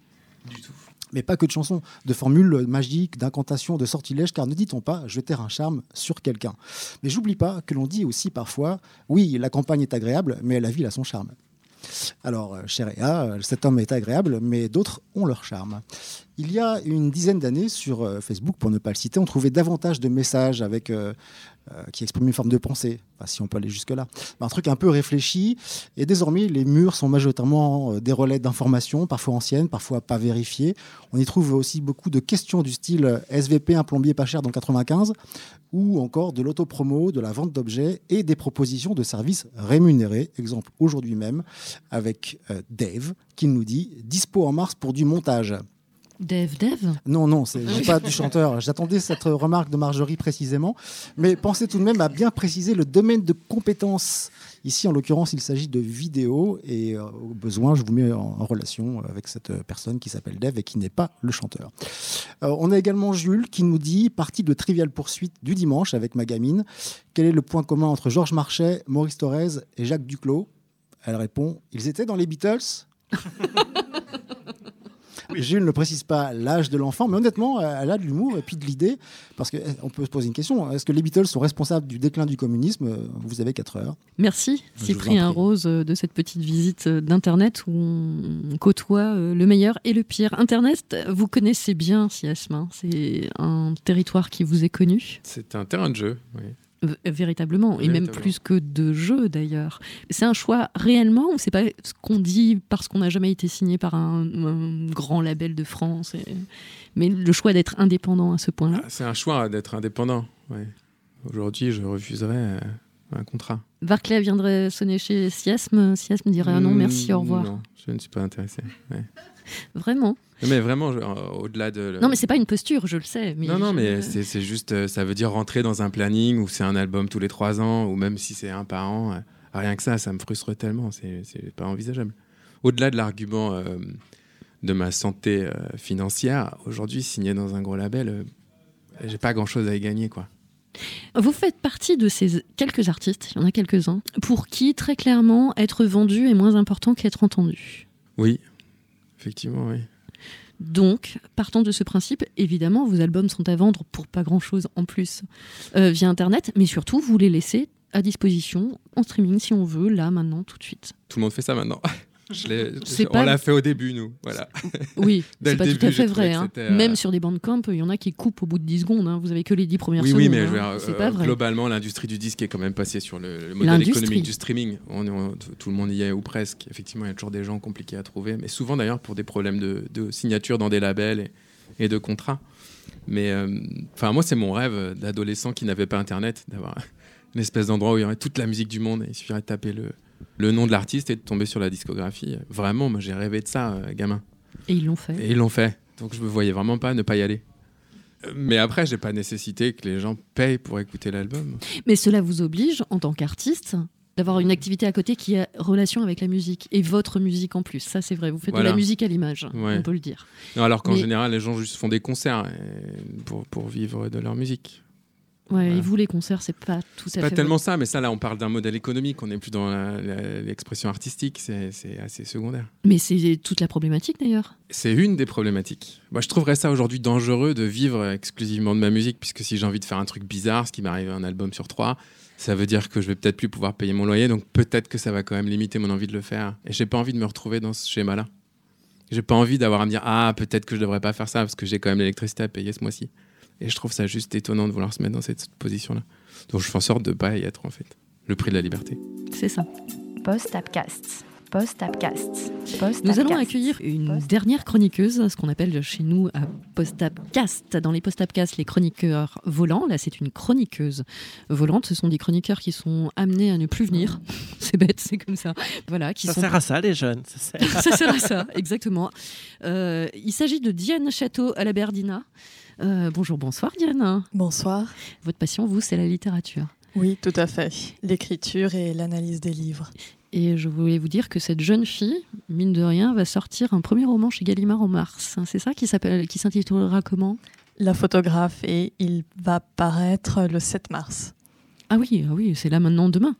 Du tout. Mais pas que de chansons, de formules magiques, d'incantations, de sortilèges, car ne dit-on pas jeter un charme sur quelqu'un. Mais j'oublie pas que l'on dit aussi parfois, oui, la campagne est agréable, mais la ville a son charme. Alors, euh, cher Ea, euh, cet homme est agréable, mais d'autres ont leur charme. Il y a une dizaine d'années, sur euh, Facebook, pour ne pas le citer, on trouvait davantage de messages euh, euh, qui expriment une forme de pensée, si on peut aller jusque-là. Un truc un peu réfléchi. Et désormais, les murs sont majoritairement des relais d'informations, parfois anciennes, parfois pas vérifiées. On y trouve aussi beaucoup de questions du style SVP, un plombier pas cher dans 95, ou encore de l'autopromo, de la vente d'objets et des propositions de services rémunérés. Exemple aujourd'hui même avec Dave qui nous dit dispo en mars pour du montage. Dev, Dev Non, non, c'est pas du chanteur. J'attendais cette remarque de Marjorie précisément, mais pensez tout de même à bien préciser le domaine de compétence. Ici, en l'occurrence, il s'agit de vidéo et euh, au besoin, je vous mets en, en relation avec cette personne qui s'appelle Dev et qui n'est pas le chanteur. Euh, on a également Jules qui nous dit, partie de Trivial Poursuite du dimanche avec ma gamine, quel est le point commun entre Georges Marchais, Maurice Thorez et Jacques Duclos? Elle répond, ils étaient dans les Beatles Jules ne précise pas l'âge de l'enfant, mais honnêtement, elle a de l'humour et puis de l'idée. Parce qu'on peut se poser une question est-ce que les Beatles sont responsables du déclin du communisme? Vous avez 4 heures. Merci Je Cyprien prie. Rose euh, de cette petite visite euh, d'Internet où on côtoie euh, le meilleur et le pire. Internet, vous connaissez bien Siasmin, c'est un territoire qui vous est connu. C'est un terrain de jeu. oui. Véritablement, et même plus que de jeu d'ailleurs. C'est un choix réellement ou c'est pas ce qu'on dit parce qu'on n'a jamais été signé par un, un grand label de France et- Mais le choix d'être indépendant à ce point-là? C'est un choix d'être indépendant. ouais. Aujourd'hui, je refuserais euh, un contrat. Barclay viendrait sonner chez Siasme, Siasme dirait ah non merci, au revoir. Non, je ne suis pas intéressé. ouais. Vraiment. Mais vraiment, euh, au-delà de. le- Non mais c'est pas une posture, je le sais. Mais non, non, je- mais c'est juste, euh, ça veut dire rentrer dans un planning où c'est un album tous les trois ans, ou même si c'est un par an. euh, rien que ça, ça me frustre tellement, c'est pas envisageable. Au-delà de l'argument de ma santé financière, aujourd'hui, signer dans un gros label, j'ai pas grand-chose à y gagner, quoi. Vous faites partie de ces quelques artistes, il y en a quelques-uns, pour qui très clairement être vendu est moins important qu'être entendu. Oui, effectivement, oui. Donc, partant de ce principe, évidemment, vos albums sont à vendre pour pas grand-chose en plus euh, via Internet, mais surtout, vous les laissez à disposition en streaming si on veut, là, maintenant, tout de suite. Tout le monde fait ça maintenant. On l'a fait au début, nous. Voilà. Oui, c'est pas tout à fait vrai. hein. euh, Même sur des bandcamp, il y en a qui coupent au bout de 10 secondes. hein. Vous avez que les 10 premières Oui, secondes. oui, mais hein. je veux dire, c'est euh, pas vrai. globalement, l'industrie du disque est quand même passée sur le, le modèle économique du streaming. On, est- on- tout le monde y est, ou presque. Effectivement, il y a toujours des gens compliqués à trouver, mais souvent d'ailleurs pour des problèmes de, de signature dans des labels et, et de contrats. Mais euh, moi, c'est mon rêve d'adolescent qui n'avait pas Internet, d'avoir une espèce d'endroit où il y aurait toute la musique du monde et il suffirait de taper le, le nom de l'artiste et de tomber sur la discographie. Vraiment, moi, j'ai rêvé de ça, euh, gamin. Et ils l'ont fait. Et ils l'ont fait. Donc je me voyais vraiment pas ne pas y aller. Mais après, j'ai pas nécessité que les gens payent pour écouter l'album. Mais cela vous oblige, en tant qu'artiste, d'avoir une activité à côté qui a relation avec la musique et votre musique en plus. Ça, c'est vrai. Vous faites Voilà. de la musique à l'image, Ouais. on peut le dire. Non, alors qu'en Mais- général, les gens juste font des concerts euh, pour, pour vivre de leur musique. Ouais, Voilà. Et vous, les concerts, c'est pas tout à fait. pas tellement ça, mais ça, là, on parle d'un modèle économique. On n'est plus dans l'expression artistique. C'est c'est assez secondaire. Mais c'est toute la problématique d'ailleurs. C'est une des problématiques. Moi, je trouverais ça aujourd'hui dangereux de vivre exclusivement de ma musique, puisque si j'ai envie de faire un truc bizarre, ce qui m'arrive un album sur trois, ça veut dire que je vais peut-être plus pouvoir payer mon loyer, donc peut-être que ça va quand même limiter mon envie de le faire. Et j'ai pas envie de me retrouver dans ce schéma-là. J'ai pas envie d'avoir à me dire ah peut-être que je devrais pas faire ça parce que j'ai quand même l'électricité à payer ce mois-ci. Et je trouve ça juste étonnant de vouloir se mettre dans cette position-là. Donc je fais en sorte de pas y être en fait. Le prix de la liberté. C'est ça. Post-Tapcast. Post-Tapcast. Post-Tapcast. Nous allons accueillir une dernière chroniqueuse, ce qu'on appelle chez nous à Postapcast. Dans les Postapcast, les chroniqueurs volants. Là, c'est une chroniqueuse volante. Ce sont des chroniqueurs qui sont amenés à ne plus venir. C'est bête, c'est comme ça. Voilà, qui Ça sont sert à ça, les jeunes. Ça sert à ça sert à ça, exactement. Euh, il s'agit de Diane Château à la Berdina. Euh, bonjour, bonsoir Diane. Bonsoir. Votre passion, vous, c'est la littérature. Oui, tout à fait. L'écriture et l'analyse des livres. Et je voulais vous dire que cette jeune fille, mine de rien, va sortir un premier roman chez Gallimard en mars. C'est ça qui s'appelle, qui s'intitulera comment? La photographe et il va paraître le 7 mars. Ah oui, ah oui, c'est là maintenant demain.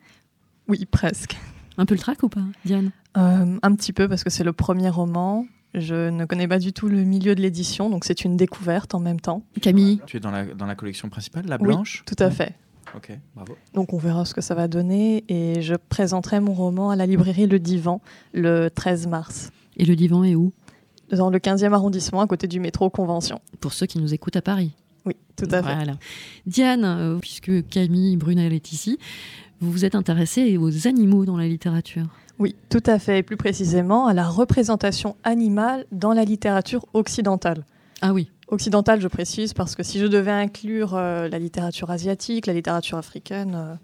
Oui, presque. Un peu le trac ou pas, Diane? Euh, un petit peu parce que c'est le premier roman. Je ne connais pas du tout le milieu de l'édition, donc c'est une découverte en même temps. Camille Tu es dans la, dans la collection principale, la Oui, blanche? tout à fait. Ok, bravo. Donc on verra ce que ça va donner et je présenterai mon roman à la librairie Le Divan le 13 mars. Et le divan est où? Dans le 15e arrondissement, à côté du métro Convention. Pour ceux qui nous écoutent à Paris. Oui, tout à fait. Voilà. Diane, euh, puisque Camille Brunel est ici, vous vous êtes intéressée aux animaux dans la littérature. Oui, tout à fait. Et plus précisément, à la représentation animale dans la littérature occidentale. Ah oui. Occidentale, je précise, parce que si je devais inclure euh, la littérature asiatique, la littérature africaine, euh,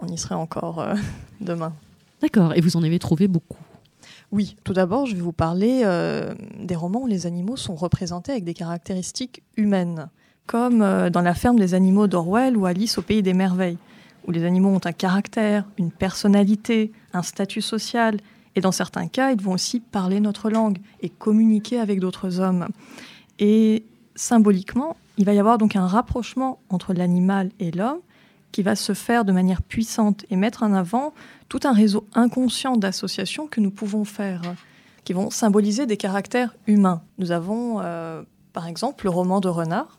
on y serait encore euh, demain. D'accord, et vous en avez trouvé beaucoup? Oui, tout d'abord, je vais vous parler des romans où les animaux sont représentés avec des caractéristiques humaines, comme dans La ferme des animaux d'Orwell ou Alice au pays des merveilles, où les animaux ont un caractère, une personnalité, un statut social, et dans certains cas, ils vont aussi parler notre langue et communiquer avec d'autres hommes. Et symboliquement, il va y avoir donc un rapprochement entre l'animal et l'homme qui va se faire de manière puissante et mettre en avant tout un réseau inconscient d'associations que nous pouvons faire. qui vont symboliser des caractères humains. Nous avons euh, par exemple le roman de Renard,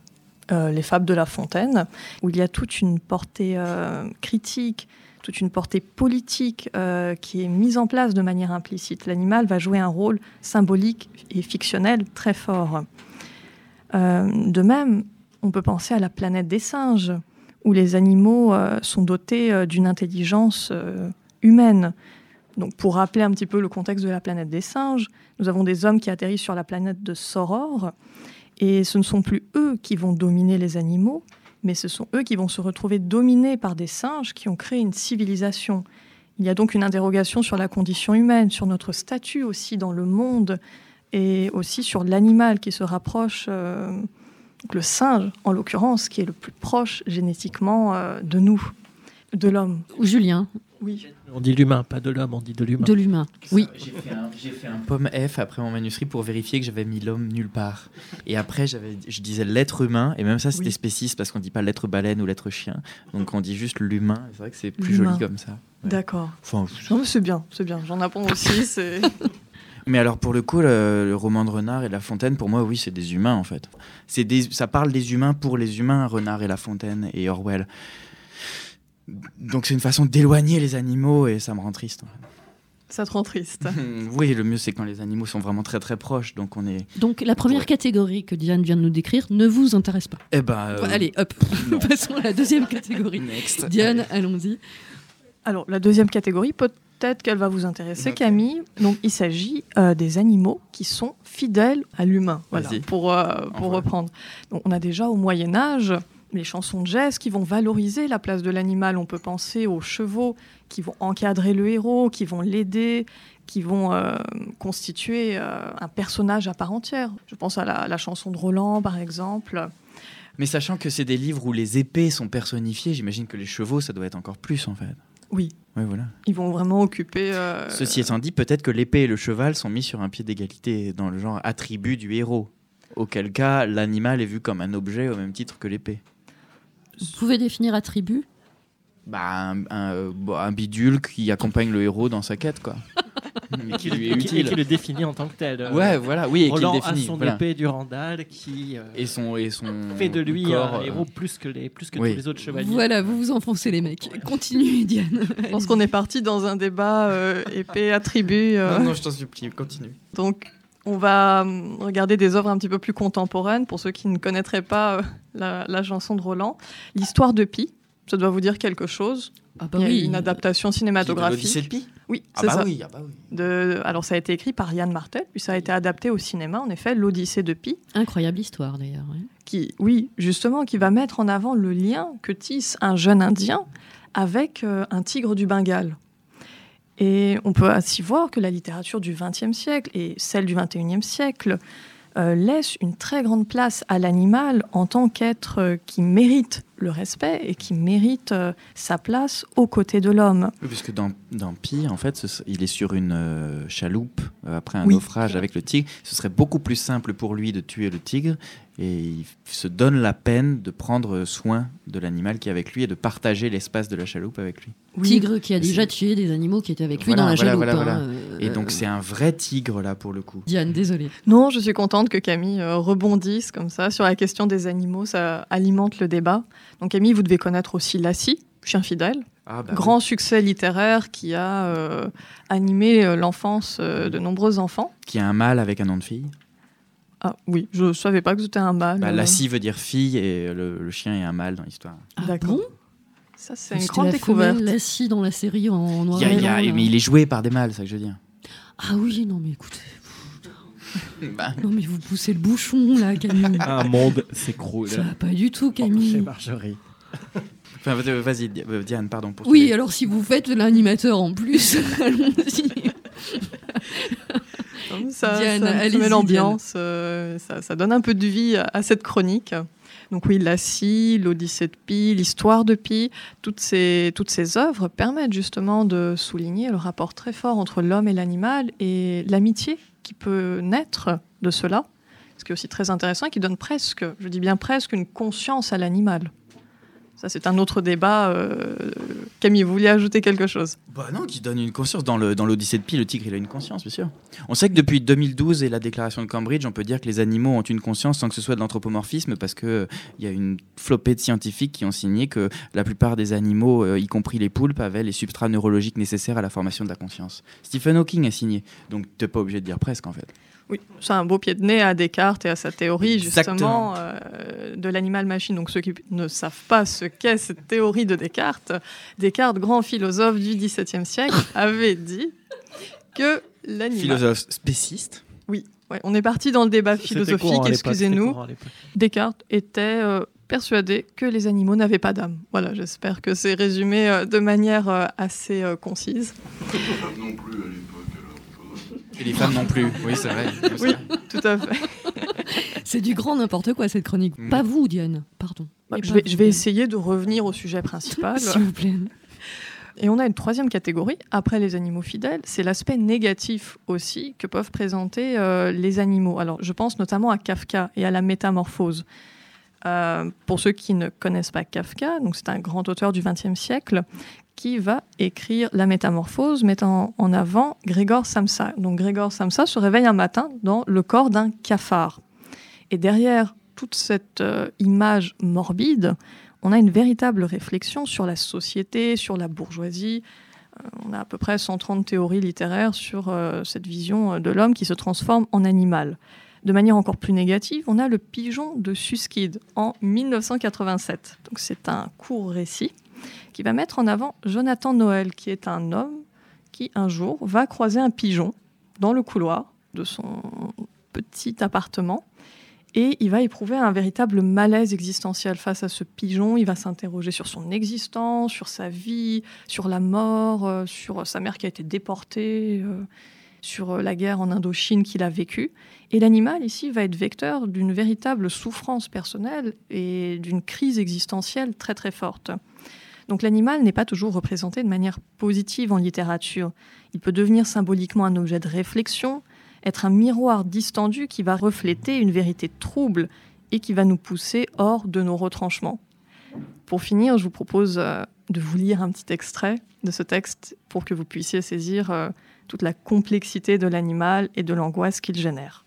euh, Les Fables de La Fontaine, où il y a toute une portée euh, critique, toute une portée politique euh, qui est mise en place de manière implicite. L'animal va jouer un rôle symbolique et fictionnel très fort. Euh, de même, on peut penser à la planète des singes, où les animaux euh, sont dotés d'une intelligence humaine. Donc, pour rappeler un petit peu le contexte de la planète des singes, nous avons des hommes qui atterrissent sur la planète de Soror, et ce ne sont plus eux qui vont dominer les animaux, mais ce sont eux qui vont se retrouver dominés par des singes qui ont créé une civilisation. Il y a donc une interrogation sur la condition humaine, sur notre statut aussi dans le monde, et aussi sur l'animal qui se rapproche, euh, le singe en l'occurrence, qui est le plus proche génétiquement euh, de nous, de l'homme. Julien. Oui. On dit l'humain, pas de l'homme, on dit de l'humain. De l'humain, oui. J'ai fait, un, j'ai fait un pomme F après mon manuscrit pour vérifier que j'avais mis l'homme nulle part. Et après, j'avais, je disais l'être humain, et même ça, c'était Oui. spéciste parce qu'on dit pas l'être baleine ou l'être chien. Donc on dit juste l'humain. C'est vrai que c'est plus joli comme ça. Ouais. D'accord. Enfin, c'est bien, c'est bien. J'en apprends aussi. C'est Mais alors pour le coup, le, le roman de Renard et La Fontaine, pour moi, oui, c'est des humains en fait. C'est des, ça parle des humains pour les humains, Renard et La Fontaine et Orwell. Donc c'est une façon d'éloigner les animaux et ça me rend triste. ça te rend triste. oui, le mieux c'est quand les animaux sont vraiment très très proches, donc on est. Donc la première catégorie que Diane vient de nous décrire ne vous intéresse pas. Eh ben. euh, Allez, hop, non. passons à la deuxième catégorie. Next. Diane, allons-y. Alors, la deuxième catégorie, peut-être qu'elle va vous intéresser. Camille. Donc, il s'agit euh, des animaux qui sont fidèles à l'humain. Voilà, Vas-y. pour, euh, pour reprendre. Donc, on a déjà au Moyen-Âge les chansons de jazz qui vont valoriser la place de l'animal. On peut penser aux chevaux qui vont encadrer le héros, qui vont l'aider, qui vont euh, constituer euh, un personnage à part entière. Je pense à la, la chanson de Roland, par exemple. Mais sachant que c'est des livres où les épées sont personnifiées, j'imagine que les chevaux, ça doit être encore plus en fait. Oui, Oui, voilà. ils vont vraiment occuper. euh, Ceci étant dit, peut-être que l'épée et le cheval sont mis sur un pied d'égalité dans le genre attribut du héros. Auquel cas, l'animal est vu comme un objet au même titre que l'épée. Vous pouvez définir attribut Bah, un, un- bon, un bidule qui accompagne le héros dans sa quête, quoi. Mais qui lui est et qui- et utile. qui le définit en tant que tel. Euh, Ouais, voilà, oui, et qui le Roland définit, a son voilà. épée du Randall qui euh, Et son, et son fait de lui corps, un euh, héros plus que, les, plus que oui. tous les autres chevaliers. Voilà, vous vous enfoncez les mecs. Continue, Diane. Je pense qu'on est parti dans un débat euh, épée attribut. euh, Non, non, je t'en supplie, continue. Donc, on va hum, regarder des œuvres un petit peu plus contemporaines pour ceux qui ne connaîtraient pas euh, la, la chanson de Roland. L'histoire de Pi, ça doit vous dire quelque chose. Ah bah Il y a oui. une adaptation L'Odyssée de cinématographique. Pi? Oui, Ah c'est bah ça. oui, ah bah oui. De- alors, ça a été écrit par Yann Martel, puis ça a été adapté au cinéma, en effet, l'Odyssée de Pi, Incroyable histoire d'ailleurs. ouais. qui, oui, justement, qui va mettre en avant le lien que tisse un jeune Indien avec euh, un tigre du Bengale. Et on peut ainsi voir que la littérature du XXe siècle et celle du XXIe siècle euh, laisse une très grande place à l'animal en tant qu'être euh, qui mérite le respect et qui mérite euh, sa place aux côtés de l'homme. Oui, puisque dans, dans Pi, en fait, ce- il est sur une euh, chaloupe euh, après un Oui. naufrage avec le tigre. Ce serait beaucoup plus simple pour lui de tuer le tigre et il se donne la peine de prendre soin de l'animal qui est avec lui et de partager l'espace de la chaloupe avec lui. Tigre qui a déjà tué des animaux qui étaient avec lui Voilà, dans la voilà, chaloupe. voilà, voilà. hein, euh, Et donc c'est un vrai tigre là pour le coup. Diane, désolée. Non, je suis contente que Camille euh, rebondisse comme ça sur la question des animaux, ça alimente le débat. Donc Camille, vous devez connaître aussi Lassie, chien fidèle, Ah, bah grand succès littéraire qui a euh, animé euh, l'enfance euh, de nombreux enfants. Qui a un mâle avec un nom de fille. Ah oui, je savais pas que c'était un mâle. Bah, euh, Lassie veut dire fille et le, le chien est un mâle dans l'histoire. Ah D'accord. bon Ça, c'est une grande la découverte. Lassie dans la série en noir y a- y a- mais il est joué par des mâles, c'est ça que je veux dire. Ah oui, non mais écoutez. Bah, Non mais vous poussez le bouchon là, Camille. Un monde s'écroule. Ça va pas du tout, Camille. Marjorie. enfin, vas- vas-y, Di- euh, Diane, pardon. Pour Oui, alors si vous faites l'animateur en plus, allons-y. Ça, Diane, ça- met l'ambiance, euh, ça, ça donne un peu de vie à, à cette chronique. Donc oui, Lassie, l'Odyssée de Pi, l'histoire de Pi, toutes ces, toutes ces œuvres permettent justement de souligner le rapport très fort entre l'homme et l'animal et l'amitié qui peut naître de cela. Ce qui est aussi très intéressant qui donne presque, je dis bien presque, une conscience à l'animal. Ça, c'est un autre débat. euh, Camille, vous vouliez ajouter quelque chose Bah non, qui donne une conscience. Dans le- dans l'Odyssée de Pi, le tigre, il a une conscience, bien sûr. On sait que depuis 2012 et la déclaration de Cambridge, on peut dire que les animaux ont une conscience sans que ce soit de l'anthropomorphisme, parce qu'il y a une flopée de scientifiques qui ont signé que la plupart des animaux, euh, y compris les poulpes, avaient les substrats neurologiques nécessaires à la formation de la conscience. Stephen Hawking a signé, donc t'es pas obligé de dire presque en fait. Oui, c'est un beau pied de nez à Descartes et à sa théorie justement euh, de l'animal-machine. Donc ceux qui ne savent pas ce qu'est cette théorie de Descartes, Descartes, grand philosophe du XVIIe siècle, avait dit que l'animal... Philosophe spéciste. Oui, ouais, on est parti dans le débat philosophique, excusez-nous. Descartes était euh, persuadé que les animaux n'avaient pas d'âme. Voilà, j'espère que c'est résumé euh, de manière euh, assez euh, concise. non plus à. Et les femmes non plus, oui c'est vrai. Oui, tout à fait. C'est du grand n'importe quoi cette chronique. Pas vous, Diane, pardon. Bah, je vais, vous, je vais Diane. essayer de revenir au sujet principal. S'il vous plaît. Et on a une troisième catégorie, après les animaux fidèles, c'est l'aspect négatif aussi que peuvent présenter euh, les animaux. Alors je pense notamment à Kafka et à la métamorphose. Euh, pour ceux qui ne connaissent pas Kafka, donc c'est un grand auteur du XXe siècle qui va écrire La Métamorphose, mettant en avant Grégor Samsa. Donc Grégor Samsa se réveille un matin dans le corps d'un cafard. Et derrière toute cette euh, image morbide, on a une véritable réflexion sur la société, sur la bourgeoisie. Euh, on a à peu près 130 théories littéraires sur euh, cette vision de l'homme qui se transforme en animal. De manière encore plus négative, on a le pigeon de Suskid en 1987. Donc c'est un court récit qui va mettre en avant Jonathan Noël, qui est un homme qui un jour va croiser un pigeon dans le couloir de son petit appartement et il va éprouver un véritable malaise existentiel face à ce pigeon. Il va s'interroger sur son existence, sur sa vie, sur la mort, euh, sur sa mère qui a été déportée, euh, sur la guerre en Indochine qu'il a vécue. Et l'animal ici va être vecteur d'une véritable souffrance personnelle et d'une crise existentielle très très forte. Donc l'animal n'est pas toujours représenté de manière positive en littérature. Il peut devenir symboliquement un objet de réflexion, être un miroir distendu qui va refléter une vérité trouble et qui va nous pousser hors de nos retranchements. Pour finir, je vous propose euh, de vous lire un petit extrait de ce texte pour que vous puissiez saisir euh, toute la complexité de l'animal et de l'angoisse qu'il génère.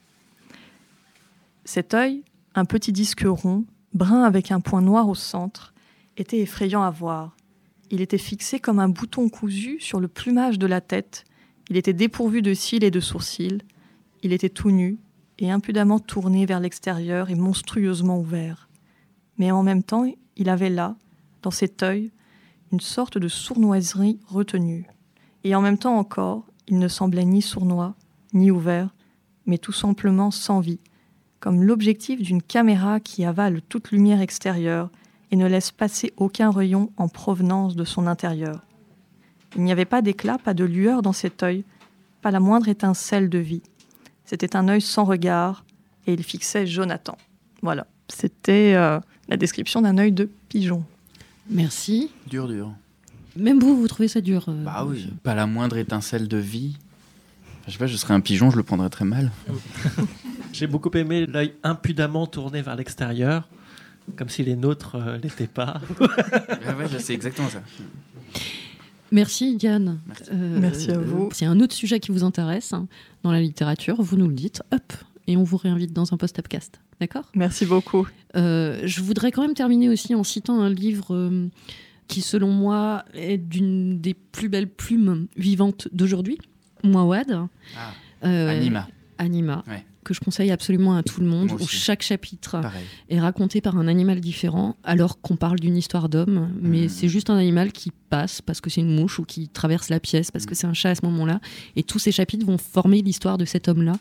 Cet œil, un petit disque rond, brun avec un point noir au centre, était effrayant à voir. Il était fixé comme un bouton cousu sur le plumage de la tête. Il était dépourvu de cils et de sourcils. Il était tout nu et impudemment tourné vers l'extérieur et monstrueusement ouvert. Mais en même temps, il avait là, dans cet œil, une sorte de sournoiserie retenue. Et en même temps encore, il ne semblait ni sournois, ni ouvert, mais tout simplement sans vie, comme l'objectif d'une caméra qui avale toute lumière extérieure et ne laisse passer aucun rayon en provenance de son intérieur. Il n'y avait pas d'éclat, pas de lueur dans cet œil, pas la moindre étincelle de vie. C'était un œil sans regard et il fixait Jonathan. Voilà, c'était euh, la description d'un œil de pigeon. Merci. Dur, dur. Même vous, vous trouvez ça dur euh, Bah oui, pas la moindre étincelle de vie. Je sais pas, je serais un pigeon, je le prendrais très mal. J'ai beaucoup aimé l'œil impudemment tourné vers l'extérieur, comme si les nôtres euh, l'étaient pas. Ah ouais, c'est exactement ça. Merci Diane. Euh, Merci à vous. C'est un autre sujet qui vous intéresse hein, dans la littérature, vous nous le dites, hop, et on vous réinvite dans un post-upcast. D'accord? Merci beaucoup. Euh, je voudrais quand même terminer aussi en citant un livre euh, qui, selon moi, est d'une des plus belles plumes vivantes d'aujourd'hui, Mouawad. Ah, Euh, Anima. Anima, Ouais. Que je conseille absolument à tout le monde, où chaque chapitre Pareil. est raconté par un animal différent, alors qu'on parle d'une histoire d'homme, mais Mm. c'est juste un animal qui passe parce que c'est une mouche ou qui traverse la pièce parce que c'est un chat à ce moment-là. Et tous ces chapitres vont former l'histoire de cet homme-là,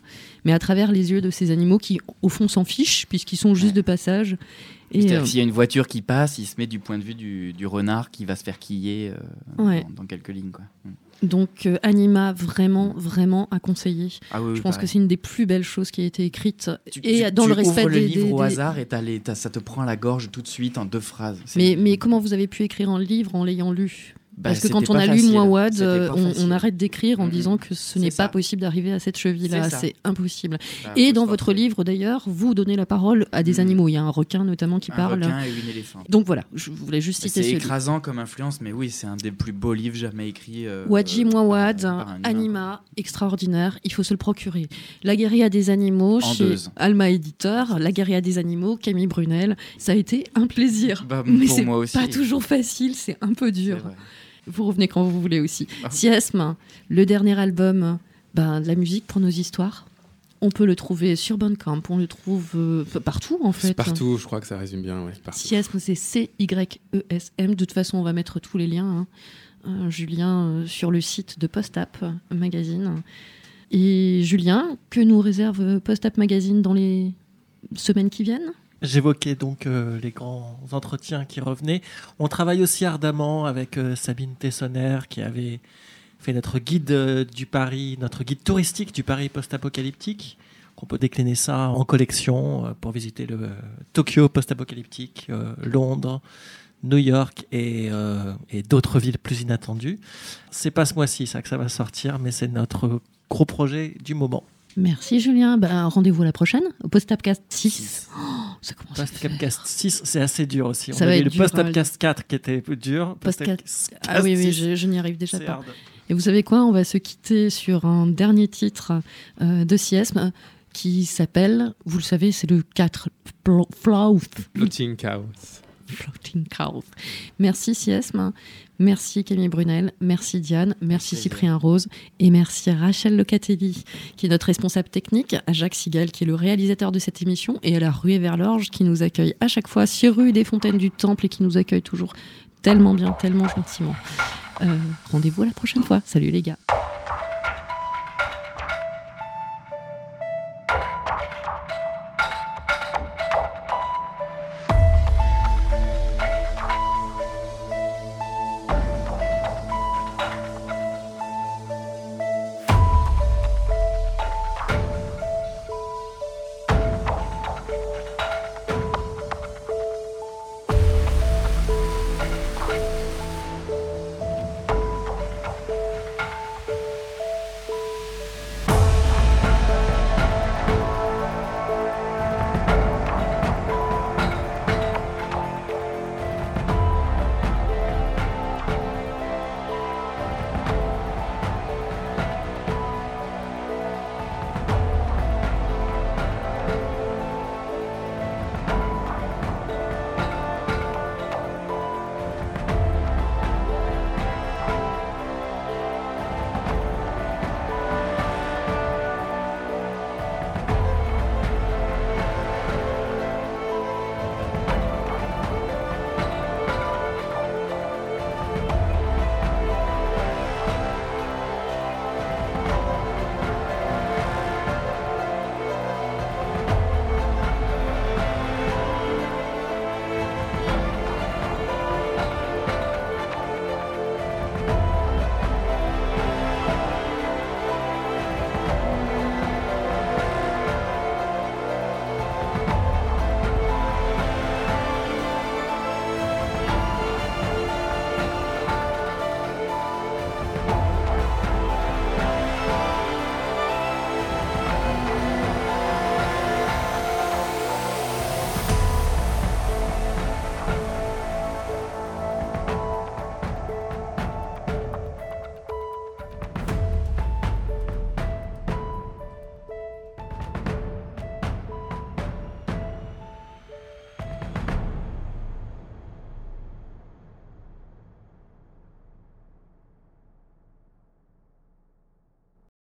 mais à travers les yeux de ces animaux qui, au fond, s'en fichent puisqu'ils sont juste de passage. Et, C'est-à-dire euh, s'il y a une voiture qui passe, il se met du point de vue du, du renard qui va se faire quiller euh, Ouais. dans, dans quelques lignes. Quoi. Mm. Donc euh, Anima, vraiment, vraiment à conseiller. Ah oui, oui, je pense pareil. que c'est une des plus belles choses qui a été écrite. Tu- et tu- dans tu le respect ouvres le livre des- au hasard et les- ça te prend à la gorge tout de suite en deux phrases. Mais, mais comment vous avez pu écrire un livre en l'ayant lu? Bah, Parce que quand on a lu facile. C'était euh, on, arrête d'écrire en Mhm. disant que ce n'est C'est pas ça. possible d'arriver à cette cheville-là. C'est ça. C'est impossible. Bah, Et dans votre livre, d'ailleurs, vous donnez la parole à des Mhm. animaux. Il y a un requin notamment qui Un parle. requin et une éléphant. Donc voilà, je voulais juste citer C'est ce livre. écrasant comme influence, mais oui, c'est un des plus beaux livres jamais écrits. euh, Wadji euh, par un humain. Anima, extraordinaire, il faut se le procurer. La guérilla des animaux En chez deux. Alma Éditeur, La guérilla des animaux, Camille Brunel, ça a été un plaisir. Bah, Mais c'est moi pas toujours facile, c'est un peu C'est dur. Vous revenez quand vous voulez aussi. Ah. Siesme, le dernier album, ben, de la musique pour nos histoires. On peut le trouver sur Bandcamp, on le trouve euh, partout en fait. C'est partout, je crois que ça résume bien. Ouais. Siesme, c'est C-Y-E-S-M. De toute façon, on va mettre tous les liens, hein. Euh, Julien, euh, sur le site de Postap euh, Magazine. Et Julien, que nous réserve euh, Postap Magazine dans les semaines qui viennent? J'évoquais donc euh, les grands entretiens qui revenaient. On travaille aussi ardemment avec euh, Sabine Tessonner qui avait fait notre guide euh, du Paris, notre guide touristique du Paris post-apocalyptique. On peut décliner ça en collection pour visiter le Tokyo post-apocalyptique, Londres, New York et, et d'autres villes plus inattendues. C'est pas ce mois-ci ça que ça va sortir, mais c'est notre gros projet du moment. Merci Julien. Ben, Rendez-vous la prochaine au Postapcast 6. Oh, ça commence. Postcapcast 6, c'est assez dur aussi. Ça On avait le hein, Postcapcast 4 qui était plus dur. Postcast- Postcapcast Ah oui, oui, 6, je, je n'y arrive déjà pas. hard. Et vous savez quoi? On va se quitter sur un dernier titre euh, de Siesme qui s'appelle, vous le savez, c'est le 4, Flo- Flow- Floating Chaos. Floating. Merci Siesme, merci Camille Brunel, merci Diane, merci. Cyprien Rose et merci Rachel Locatelli qui est notre responsable technique, à Jacques Sigal qui est le réalisateur de cette émission et à la Ruée vers l'Orge qui nous accueille à chaque fois sur rue des Fontaines du Temple et qui nous accueille toujours tellement bien, tellement gentiment. Euh, Rendez-vous à la prochaine fois. Salut les gars.